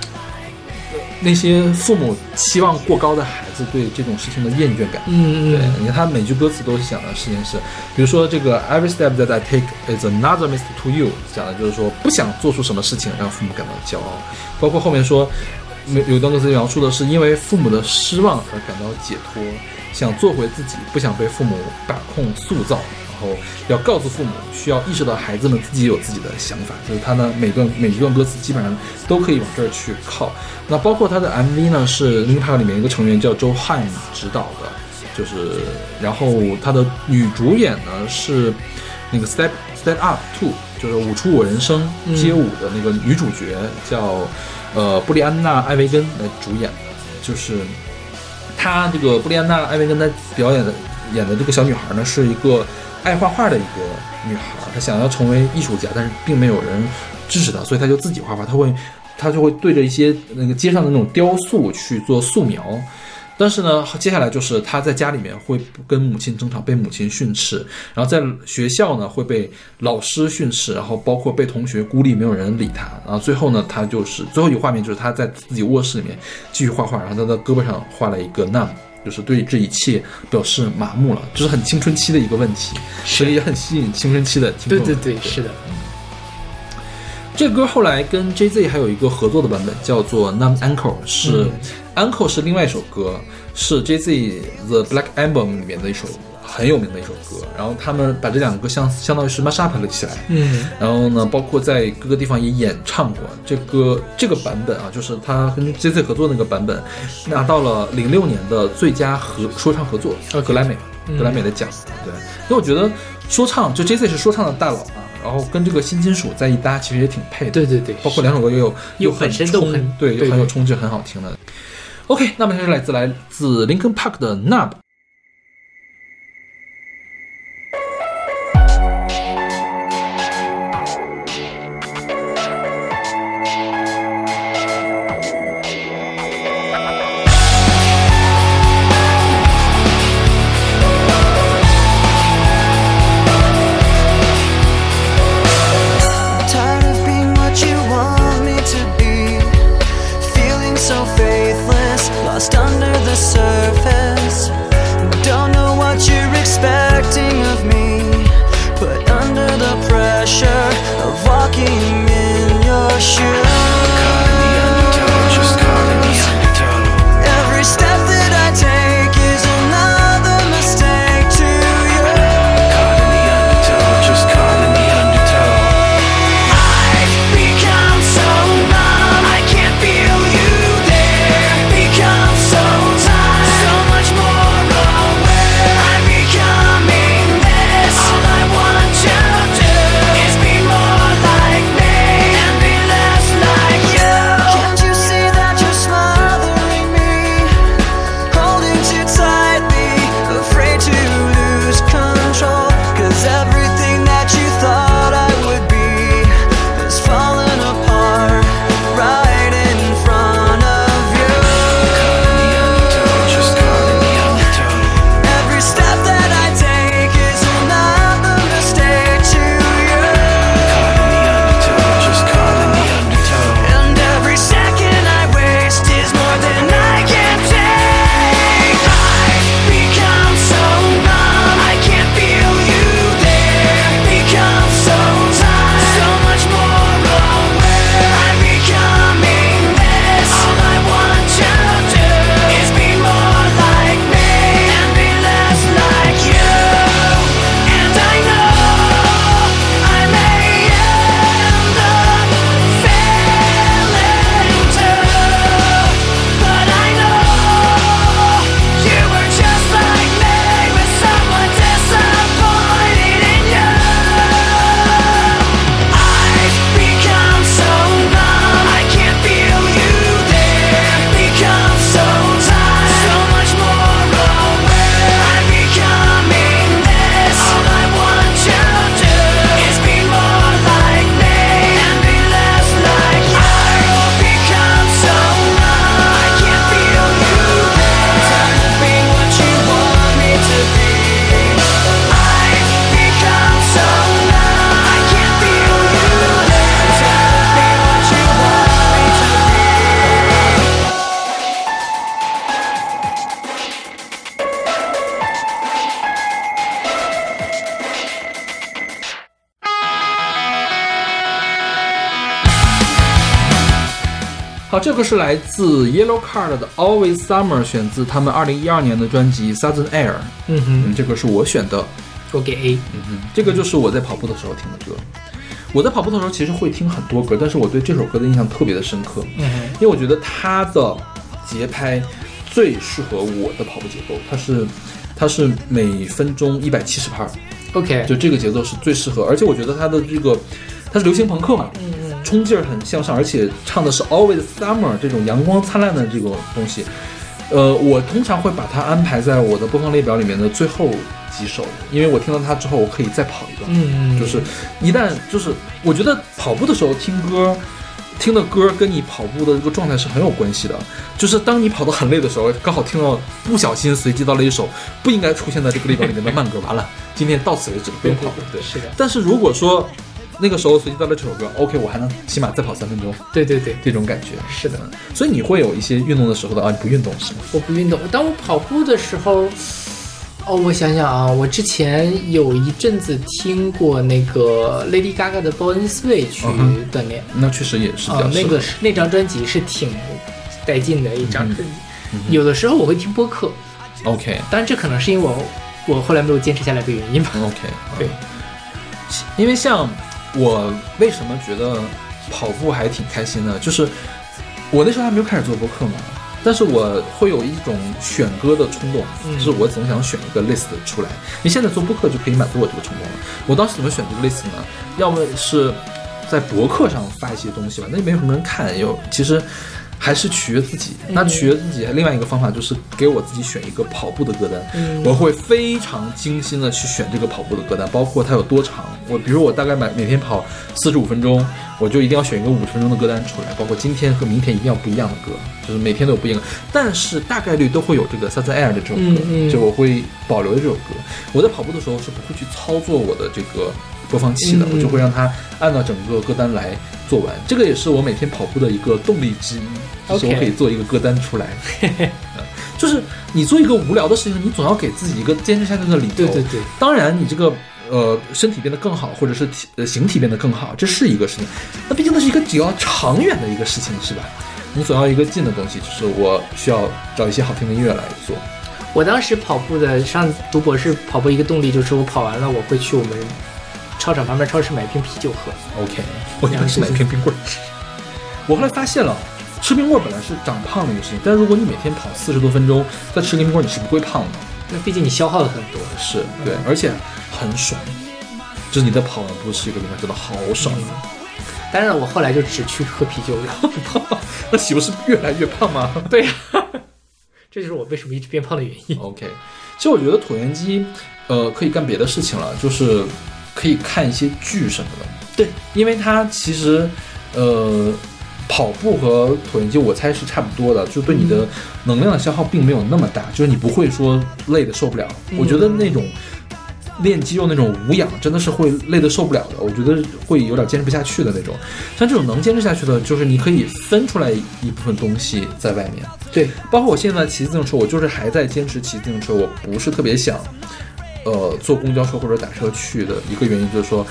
S2: 那些父母期望过高的孩子对这种事情的厌倦感。嗯，
S1: 嗯嗯，
S2: 你看他每句歌词都是讲的事情是，比如说这个 Every step that I take is another mistake to you，讲的就是说不想做出什么事情让父母感到骄傲，包括后面说，有有段歌词描述的是因为父母的失望而感到解脱，想做回自己，不想被父母把控塑造。然后要告诉父母，需要意识到孩子们自己有自己的想法，就是他呢每段每一段歌词基本上都可以往这儿去靠。那包括他的 MV 呢是 l i n k p a r 里面一个成员叫周汉指导的，就是然后他的女主演呢是那个 Step Step Up Two，就是舞出我人生街舞的那个女主角叫呃布里安娜艾维根来主演的，就是她这个布里安娜艾维根她表演的演的这个小女孩呢是一个。爱画画的一个女孩，她想要成为艺术家，但是并没有人支持她，所以她就自己画画。她会，她就会对着一些那个街上的那种雕塑去做素描。但是呢，接下来就是她在家里面会跟母亲争吵，被母亲训斥；然后在学校呢会被老师训斥，然后包括被同学孤立，没有人理她。然后最后呢，她就是最后一个画面就是她在自己卧室里面继续画画，然后她的胳膊上画了一个 num。就是对这一切表示麻木了，这是很青春期的一个问题，所以也很吸引青春期的听众。
S1: 对对对，是的。
S2: 这歌后来跟 Jay Z 还有一个合作的版本，叫做《Numb Ankle》，是、Ankle 是另外一首歌，是 Jay Z The Black Album 里面的一首很有名的一首歌。然后他们把这两个歌相相当于是 mash up 了起来。
S1: 嗯，
S2: 然后呢，包括在各个地方也演唱过这个这个版本啊，就是他跟 J Z 合作那个版本，拿到了零六年的最佳合说唱合作格莱美格莱美的奖。对，因为我觉得说唱就 J Z 是说唱的大佬啊，然后跟这个新金属在一搭，其实也挺配的。
S1: 对对对，
S2: 包括两首歌又有
S1: 又
S2: 很
S1: 都
S2: 冲对，又很有冲劲，很好听的。OK，那么这是来自来自 Linkin Park 的 Nub。是来自 Yellow Card 的 Always Summer，选自他们二零一二年的专辑 Southern Air。
S1: 嗯哼，
S2: 嗯，这个是我选的。
S1: 我给 A。
S2: 嗯哼，这个就是我在跑步的时候听的歌。我在跑步的时候其实会听很多歌，但是我对这首歌的印象特别的深刻，
S1: 嗯
S2: 因为我觉得它的节拍最适合我的跑步节奏，它是它是每分钟一百七十拍，
S1: 哼，OK，
S2: 就这个节奏是最适合，而且我觉得它的这个它是流行朋克嘛，冲劲儿很向上，而且唱的是 Always Summer 这种阳光灿烂的这种东西。呃，我通常会把它安排在我的播放列表里面的最后几首，因为我听到它之后，我可以再跑一段。
S1: 嗯嗯，
S2: 就是一旦就是我觉得跑步的时候听歌。听的歌跟你跑步的这个状态是很有关系的，就是当你跑得很累的时候，刚好听到不小心随机到了一首不应该出现在这个列表里面的慢歌，完了，今天到此为止，不用跑了。对，
S1: 是的，
S2: 但是如果说那个时候随机到了这首歌，OK，我还能起码再跑三分钟，
S1: 对对对，
S2: 这种感觉。
S1: 是的。
S2: 所以你会有一些运动的时候的啊，你不运动是吗？
S1: 我不运动，当我跑步的时候，哦，我想想啊，我之前有一阵子听过那个 Lady Gaga 的《Born This Way》去锻炼。
S2: 那确实也是比
S1: 啊、那个是那张专辑是挺带劲的一张专辑。
S2: 嗯
S1: 有的时候我会听播客
S2: ，OK
S1: 当然这可能是因为我我后来没有坚持下来的原因吧。
S2: OK，
S1: 对，
S2: 因为像我为什么觉得跑步还挺开心的？就是我那时候还没有开始做播客嘛，但是我会有一种选歌的冲动，
S1: 嗯
S2: 就是我总想选一个 list 出来。你现在做播客就可以满足我这个冲动了。我当时怎么选这个 list 呢？要么是在博客上发一些东西吧，那没有什么人看，有其实。还是取悦自己。那取悦自己，另外一个方法就是给我自己选一个跑步的歌单。
S1: 嗯
S2: 我会非常精心的去选这个跑步的歌单，包括它有多长。我比如我大概每每天跑四十五分钟，我就一定要选一个五十分钟的歌单出来，包括今天和明天一定要不一样的歌，就是每天都有不一样的。但是大概率都会有这个《Southern Air》的这首歌，
S1: 嗯嗯
S2: 就我会保留这首歌。我在跑步的时候是不会去操作我的这个播放器的，
S1: 嗯
S2: 我就会让它按照整个歌单来做完。这个也是我每天跑步的一个动力之一，就是我可以做一个歌单出来。嗯 就是你做一个无聊的事情，你总要给自己一个坚持下去的理由。
S1: 对对对，
S2: 当然你这个呃身体变得更好，或者是体呃形体变得更好，这是一个事情。那毕竟那是一个比较长远的一个事情，是吧？你总要一个近的东西，就是我需要找一些好听的音乐来做。
S1: 我当时跑步的上读博士跑步一个动力就是我跑完了我会去我们操场旁边超市买一瓶啤酒喝。
S2: OK，我以为是买瓶冰棍儿吃。我后来发现了，吃冰棍儿本来是长胖的一个事情，但是如果你每天跑四十多分钟，再吃个冰棍儿，你是不会胖的。
S1: 那毕竟你消耗了很多。
S2: 是对，而且很爽。就是你在跑完步吃一个冰棍儿，真的好爽啊！
S1: 当然了，我后来就只去喝啤酒，然后不胖。
S2: 那岂不是越来越胖吗？
S1: 对呀、这就是我为什么一直变胖的原因。
S2: OK，其实我觉得椭圆机，呃，可以干别的事情了，就是可以看一些剧什么的。
S1: 对，
S2: 因为它其实，呃，跑步和椭圆机我猜是差不多的，就对你的能量的消耗并没有那么大，就是你不会说累的受不了。我觉得那种。练肌肉那种无氧真的是会累得受不了的，我觉得会有点坚持不下去的那种。像这种能坚持下去的，就是你可以分出来一部分东西在外面，
S1: 对，
S2: 包括我现在骑自行车，我就是还在坚持骑自行车，我不是特别想，呃，坐公交车或者打车去的一个原因就是说，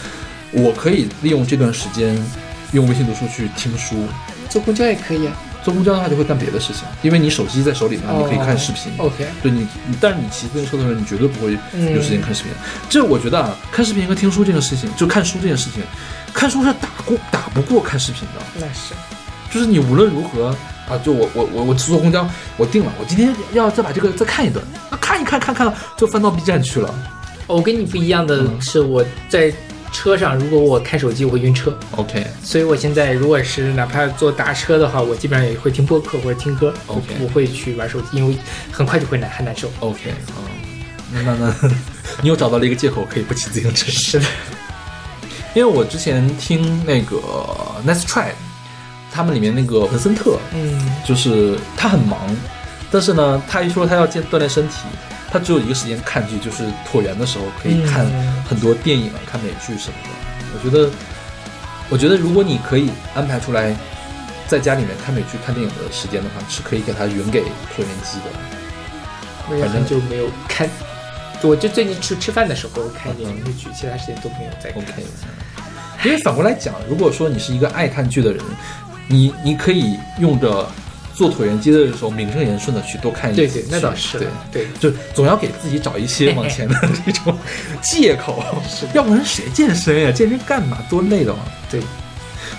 S2: 我可以利用这段时间用微信读书去听书。
S1: 坐公交也可以啊。
S2: 坐公交的话就会干别的事情，因为你手机在手里嘛，你可以看视频。
S1: 哦 OK
S2: 对你，你但是你骑自行车的时候，你绝对不会有时间看视频。
S1: 嗯
S2: 这我觉得啊，看视频和听书这个事情，就看书这件事情，看书是打过打不过看视频的。
S1: 那是。
S2: 就是你无论如何啊，就我我我我坐公交，我定了，我今天要再把这个再看一段，啊，看一看看看，就翻到 B 站去了。
S1: 我跟你不一样的
S2: 嗯
S1: 是，我在车上如果我看手机，我会晕车。
S2: OK，
S1: 所以我现在如果是哪怕坐大车的话，我基本上也会听播客或者听歌
S2: OK
S1: 我不会去玩手机，因为很快就会难很难受。
S2: OK，嗯，那那那，你又找到了一个借口可以不骑自行车。
S1: 是的，
S2: 因为我之前听那个 Nice Try，他们里面那个文森特，
S1: 嗯，
S2: 就是他很忙，但是呢，他一说他要健锻炼身体，他只有一个时间看剧，就是椭圆的时候可以看
S1: 嗯
S2: 很多电影啊，看美剧什么的。我觉得，我觉得如果你可以安排出来，在家里面看美剧、看电影的时间的话，是可以给他匀给椭圆机的。
S1: 我也
S2: 反正
S1: 很久没有看，我就最近吃吃饭的时候看一点电视剧，其他时间都没有在看。
S2: 因为反过来讲，如果说你是一个爱看剧的人，
S8: 你你可以用着做椭圆机的时候名正言顺的去多看一些
S1: 对对，那倒是
S8: 对。
S1: 对，
S8: 就总要给自己找一些往 前的这种借口，要不然谁健身呀？健身干嘛？多累的嘛。
S1: 对，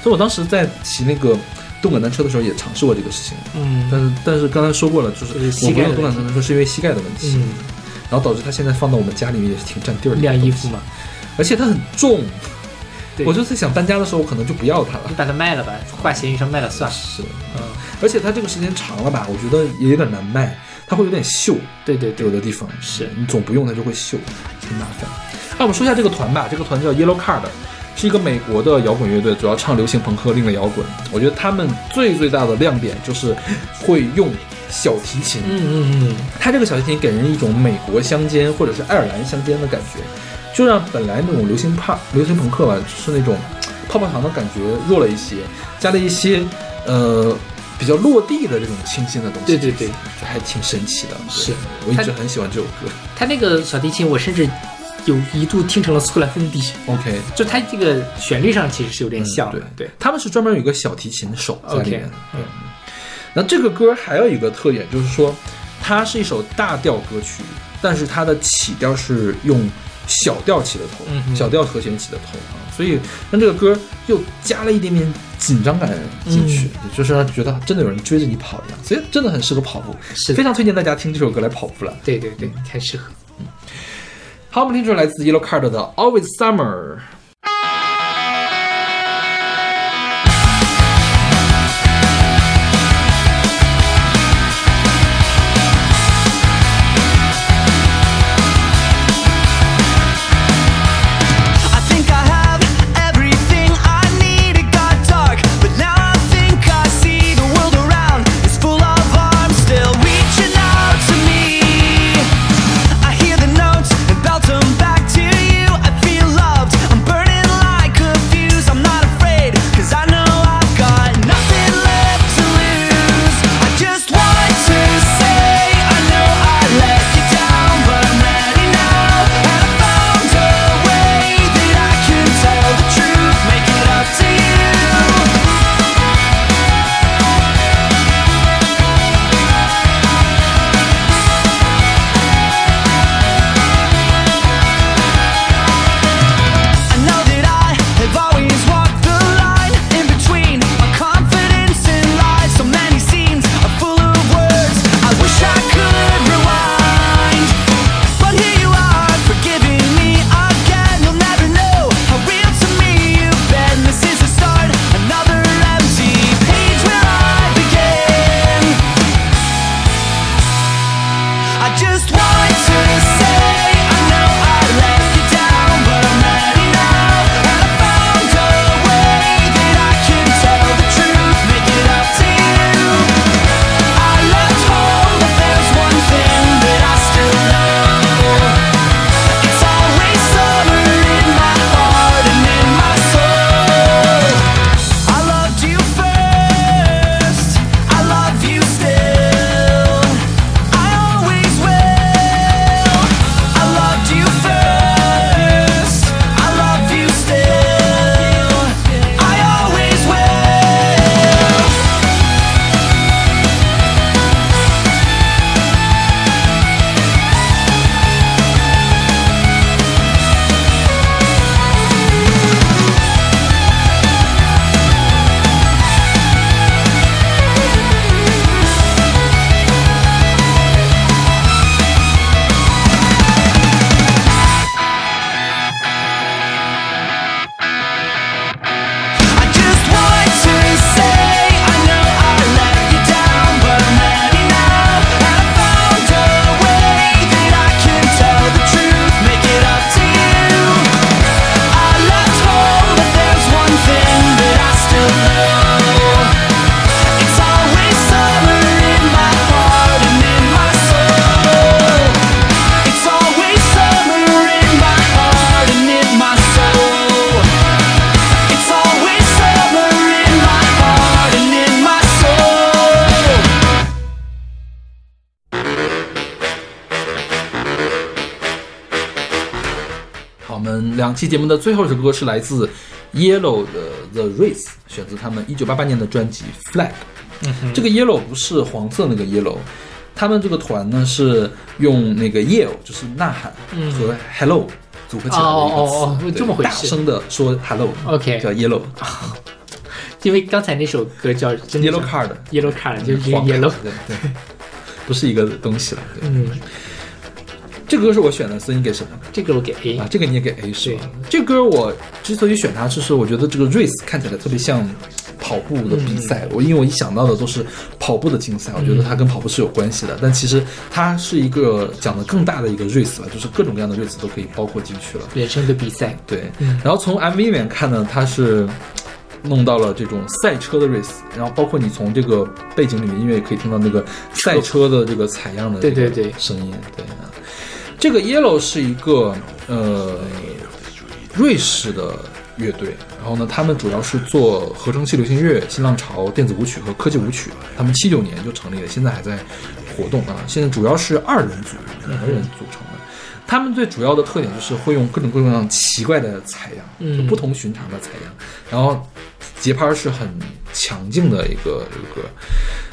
S8: 所以我当时在骑那个动感单车的时候也尝试过这个事情，
S1: 嗯
S8: 但是但是刚才说过了，就是我不用动感单车是因为膝盖的问题，
S1: 嗯，
S8: 然后导致它现在放到我们家里面也是挺占地儿的。
S1: 晾衣服嘛，，
S8: 而且它很重，
S1: 对
S8: 我就在想搬家的时候我可能就不要它了
S1: 你。把它卖了吧，挂闲鱼上卖了算了。
S8: 是，
S1: 嗯，
S8: 而且它这个时间长了吧，我觉得也有点难卖，它会有点锈。
S1: 对对对
S8: 有的地方
S1: 是
S8: 你总不用它就会锈，挺麻烦。那我们说一下这个团吧，这个团叫 Yellow Card，是一个美国的摇滚乐队，主要唱流行朋克、另类摇滚。我觉得他们最最大的亮点就是会用小提琴，
S1: 嗯嗯嗯，
S8: 它这个小提琴给人一种美国乡间或者是爱尔兰乡间的感觉，就让本来那种流行帕、流行朋克吧，就是那种泡泡糖的感觉弱了一些，加了一些呃比较落地的这种清新的东西。
S1: 对对对，
S8: 就还挺神奇的。对
S1: 是
S8: 我一直很喜欢这首歌。
S1: 他那个小提琴，我甚至有一度听成了苏格兰风笛
S8: ，OK，
S1: 就它这个旋律上其实是有点像的，对
S8: 他们是专门有一个小提琴手在里面。对，那这个歌还有一个特点，就是说它是一首大调歌曲，但是它的起调是用小调起的头，
S1: 嗯
S8: 小调和弦起的头啊，所以让这个歌又加了一点点紧张感进去，就是让觉得真的有人追着你跑一样，所以真的很适合跑步，
S1: 是
S8: 非常推荐大家听这首歌来跑步了。
S1: 对对对，太适合。
S8: 好，我们听这首来自 Yellow Card 的 Always Summer。期节目的最后一首歌是来自
S2: Yellow 的 The Race，选自他们一九八八年的专辑 Flag。这
S1: 嗯
S2: 个 Yellow 不是黄色那个 Yellow，他们这个团呢是用那个 Yell 就是呐喊和 Hello 组合起来的一个词，
S1: 嗯哦哦哦这么回事
S2: 大声的说 Hello。
S1: OK
S2: 叫 Yellow
S1: 因为刚才那首歌叫
S2: Yellow Card。
S1: Yellow Card 就是
S2: 黄
S1: Yellow，
S2: 对对，不是一个东西了。对，
S1: 嗯，
S2: 这歌是我选的，所以你给什么？
S1: 这个我给 A，
S2: 啊，这个你也给 A 是吧？这歌我之所以选它，就是我觉得这个 race 看起来特别像跑步的比赛。我因为我一想到的都是跑步的竞赛，我觉得它跟跑步是有关系的。但其实它是一个讲的更大的一个 race 吧，就是各种各样的 race 都可以包括进去了。
S1: 人生的比赛，
S2: 对，然后从 MV 里面看呢，它是弄到了这种赛车的 race，然后包括你从这个背景里面音乐也可以听到那个赛车的这个采样的
S1: 对
S2: 这个
S1: 对对
S2: 声音，对啊。这个 Yellow 是一个呃瑞士的乐队，然后呢，他们主要是做合成器流行乐、新浪潮、电子舞曲和科技舞曲。他们七九年就成立了，现在还在活动啊。现在主要是二人组，两个人组成的。他们最主要的特点就是会用各种各样奇怪的采样，
S1: 嗯
S2: 就不同寻常的采样，然后节拍是很强劲的一个一个歌。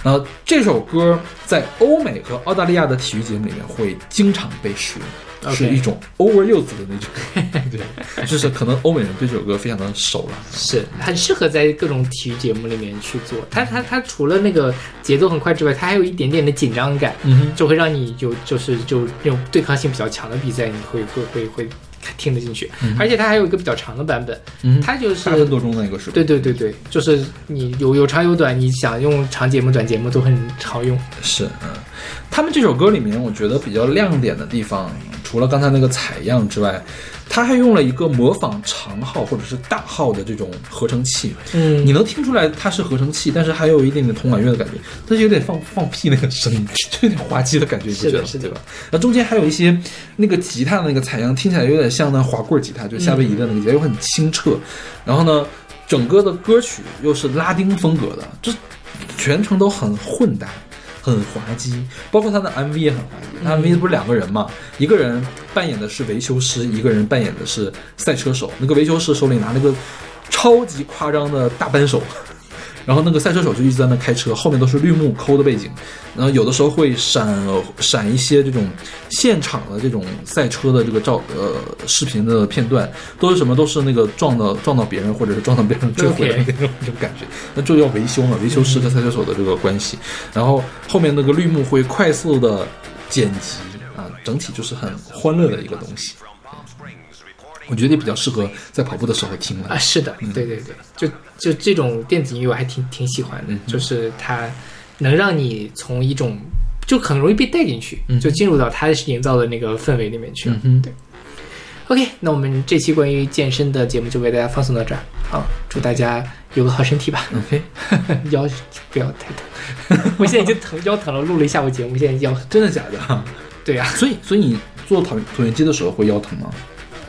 S2: 然后这首歌在欧美和澳大利亚的体育节目里面会经常被使用是一种 overuse 的那种，对，就是可能欧美人对这首歌非常的熟了。
S1: 是很适合在各种体育节目里面去做。它它它除了那个节奏很快之外，它还有一点点的紧张感，就会让你有就是就那种对抗性比较强的比赛，你会会会会听得进去。而且它还有一个比较长的版本，
S2: 嗯
S1: 它就是
S2: 八分多钟那个是吧？
S1: 对对对对，就是你有有长有短，你想用长节目、短节目都很好用。
S2: 是，嗯，他们这首歌里面，我觉得比较亮点的地方，除了刚才那个采样之外，他还用了一个模仿长号或者是大号的这种合成器。
S1: 嗯
S2: 你能听出来它是合成器，但是还有一点点铜管乐的感觉，它有点放放屁那个声音，就有点滑稽的感觉，你不觉得？
S1: 是的是的
S2: 对吧？那中间还有一些那个吉他的那个采样，听起来有点像那滑棍吉他，就夏威夷的那个吉他，又很清澈。然后呢，整个的歌曲又是拉丁风格的，这全程都很混搭。很滑稽，包括他的 MV 也很滑稽。他 MV 不是两个人嘛，一个人扮演的是维修师，一个人扮演的是赛车手。那个维修师手里拿了个超级夸张的大扳手，然后那个赛车手就一直在那开车，后面都是绿幕抠的背景，然后有的时候会闪闪一些这种现场的这种赛车的这个照呃视频的片段，都是什么？都是那个撞到撞到别人，或者是撞到别人追回来那种那种感觉，那就要维修嘛，维修师和赛车手的这个关系，然后后面那个绿幕会快速的剪辑啊，整体就是很欢乐的一个东西。我觉得也比较适合在跑步的时候听了。
S1: 啊，是的，对对对，就就这种电子音乐我还挺挺喜欢的，
S2: 嗯。
S1: 就是它能让你从一种就很容易被带进去，
S2: 嗯。
S1: 就进入到它营造的那个氛围里面去。了。
S2: 嗯
S1: 对。OK，那我们这期关于健身的节目就为大家放送到这儿。好，祝大家有个好身体吧。
S2: OK，
S1: 腰不要太疼，我现在已经疼腰疼了，录了一下午节目，现在腰
S2: 真的假的？
S1: 对呀、
S2: 所以所以你做椭椭圆机的时候会腰疼吗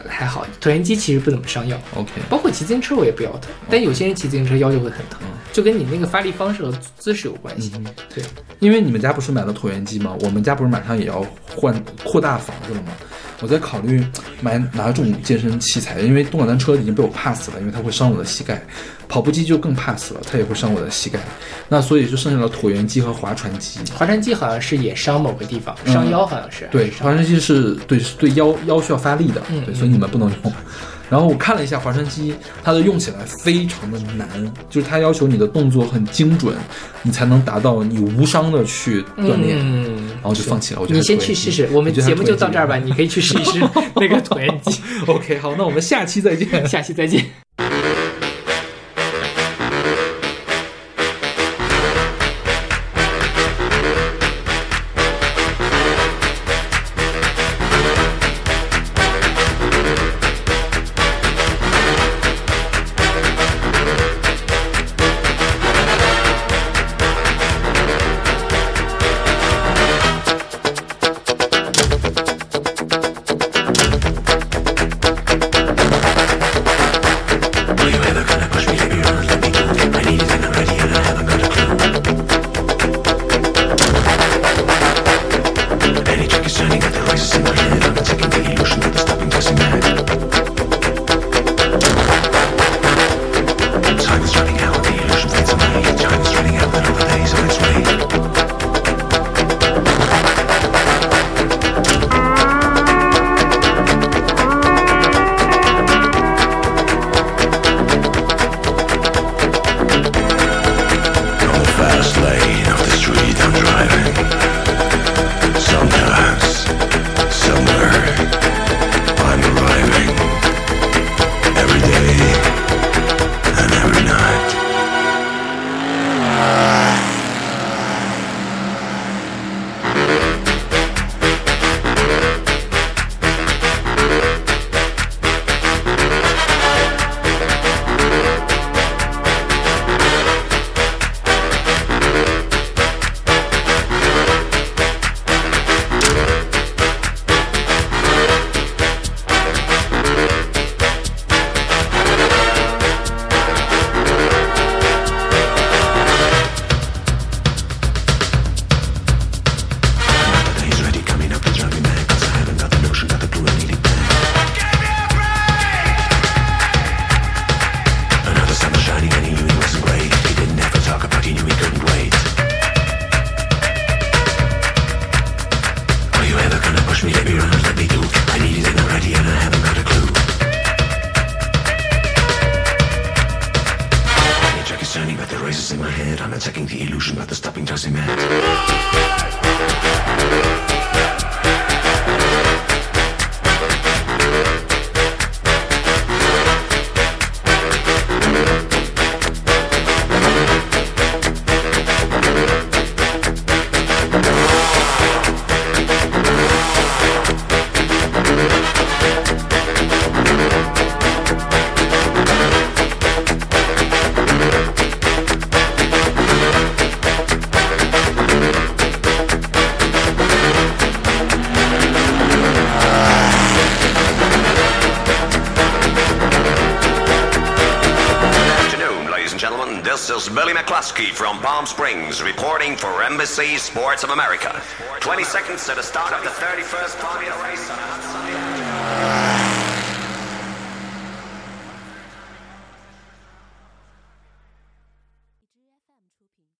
S1: 还好，椭圆机其实不怎么伤腰。
S2: ？OK，
S1: 包括骑自行车我也不腰疼，但有些人骑自行车腰就会很疼，就跟你那个发力方式和姿势有关系。对，
S2: 因为你们家不是买了椭圆机吗？我们家不是马上也要换扩大房子了吗？我在考虑买哪种健身器材，因为动感单车已经被我 pass 了，因为它会伤我的膝盖；跑步机就更 pass 了，它也会伤我的膝盖。那所以就剩下了椭圆机和划船机。
S1: 划船机好像是也伤某个地方，
S2: 嗯
S1: 伤腰好像是。
S2: 对，划船机是对对腰腰需要发力的，
S1: 嗯
S2: 对，所以你们不能用。然后我看了一下划船机，它的用起来非常的难，就是它要求你的动作很精准，你才能达到你无伤的去锻炼。
S1: 嗯，
S2: 然后就放弃了。我觉得
S1: 你先去试试，我们节目就到这儿吧，你可以去试一试那个椭圆机。
S2: OK，好，那我们下期再见。
S1: 下期再见。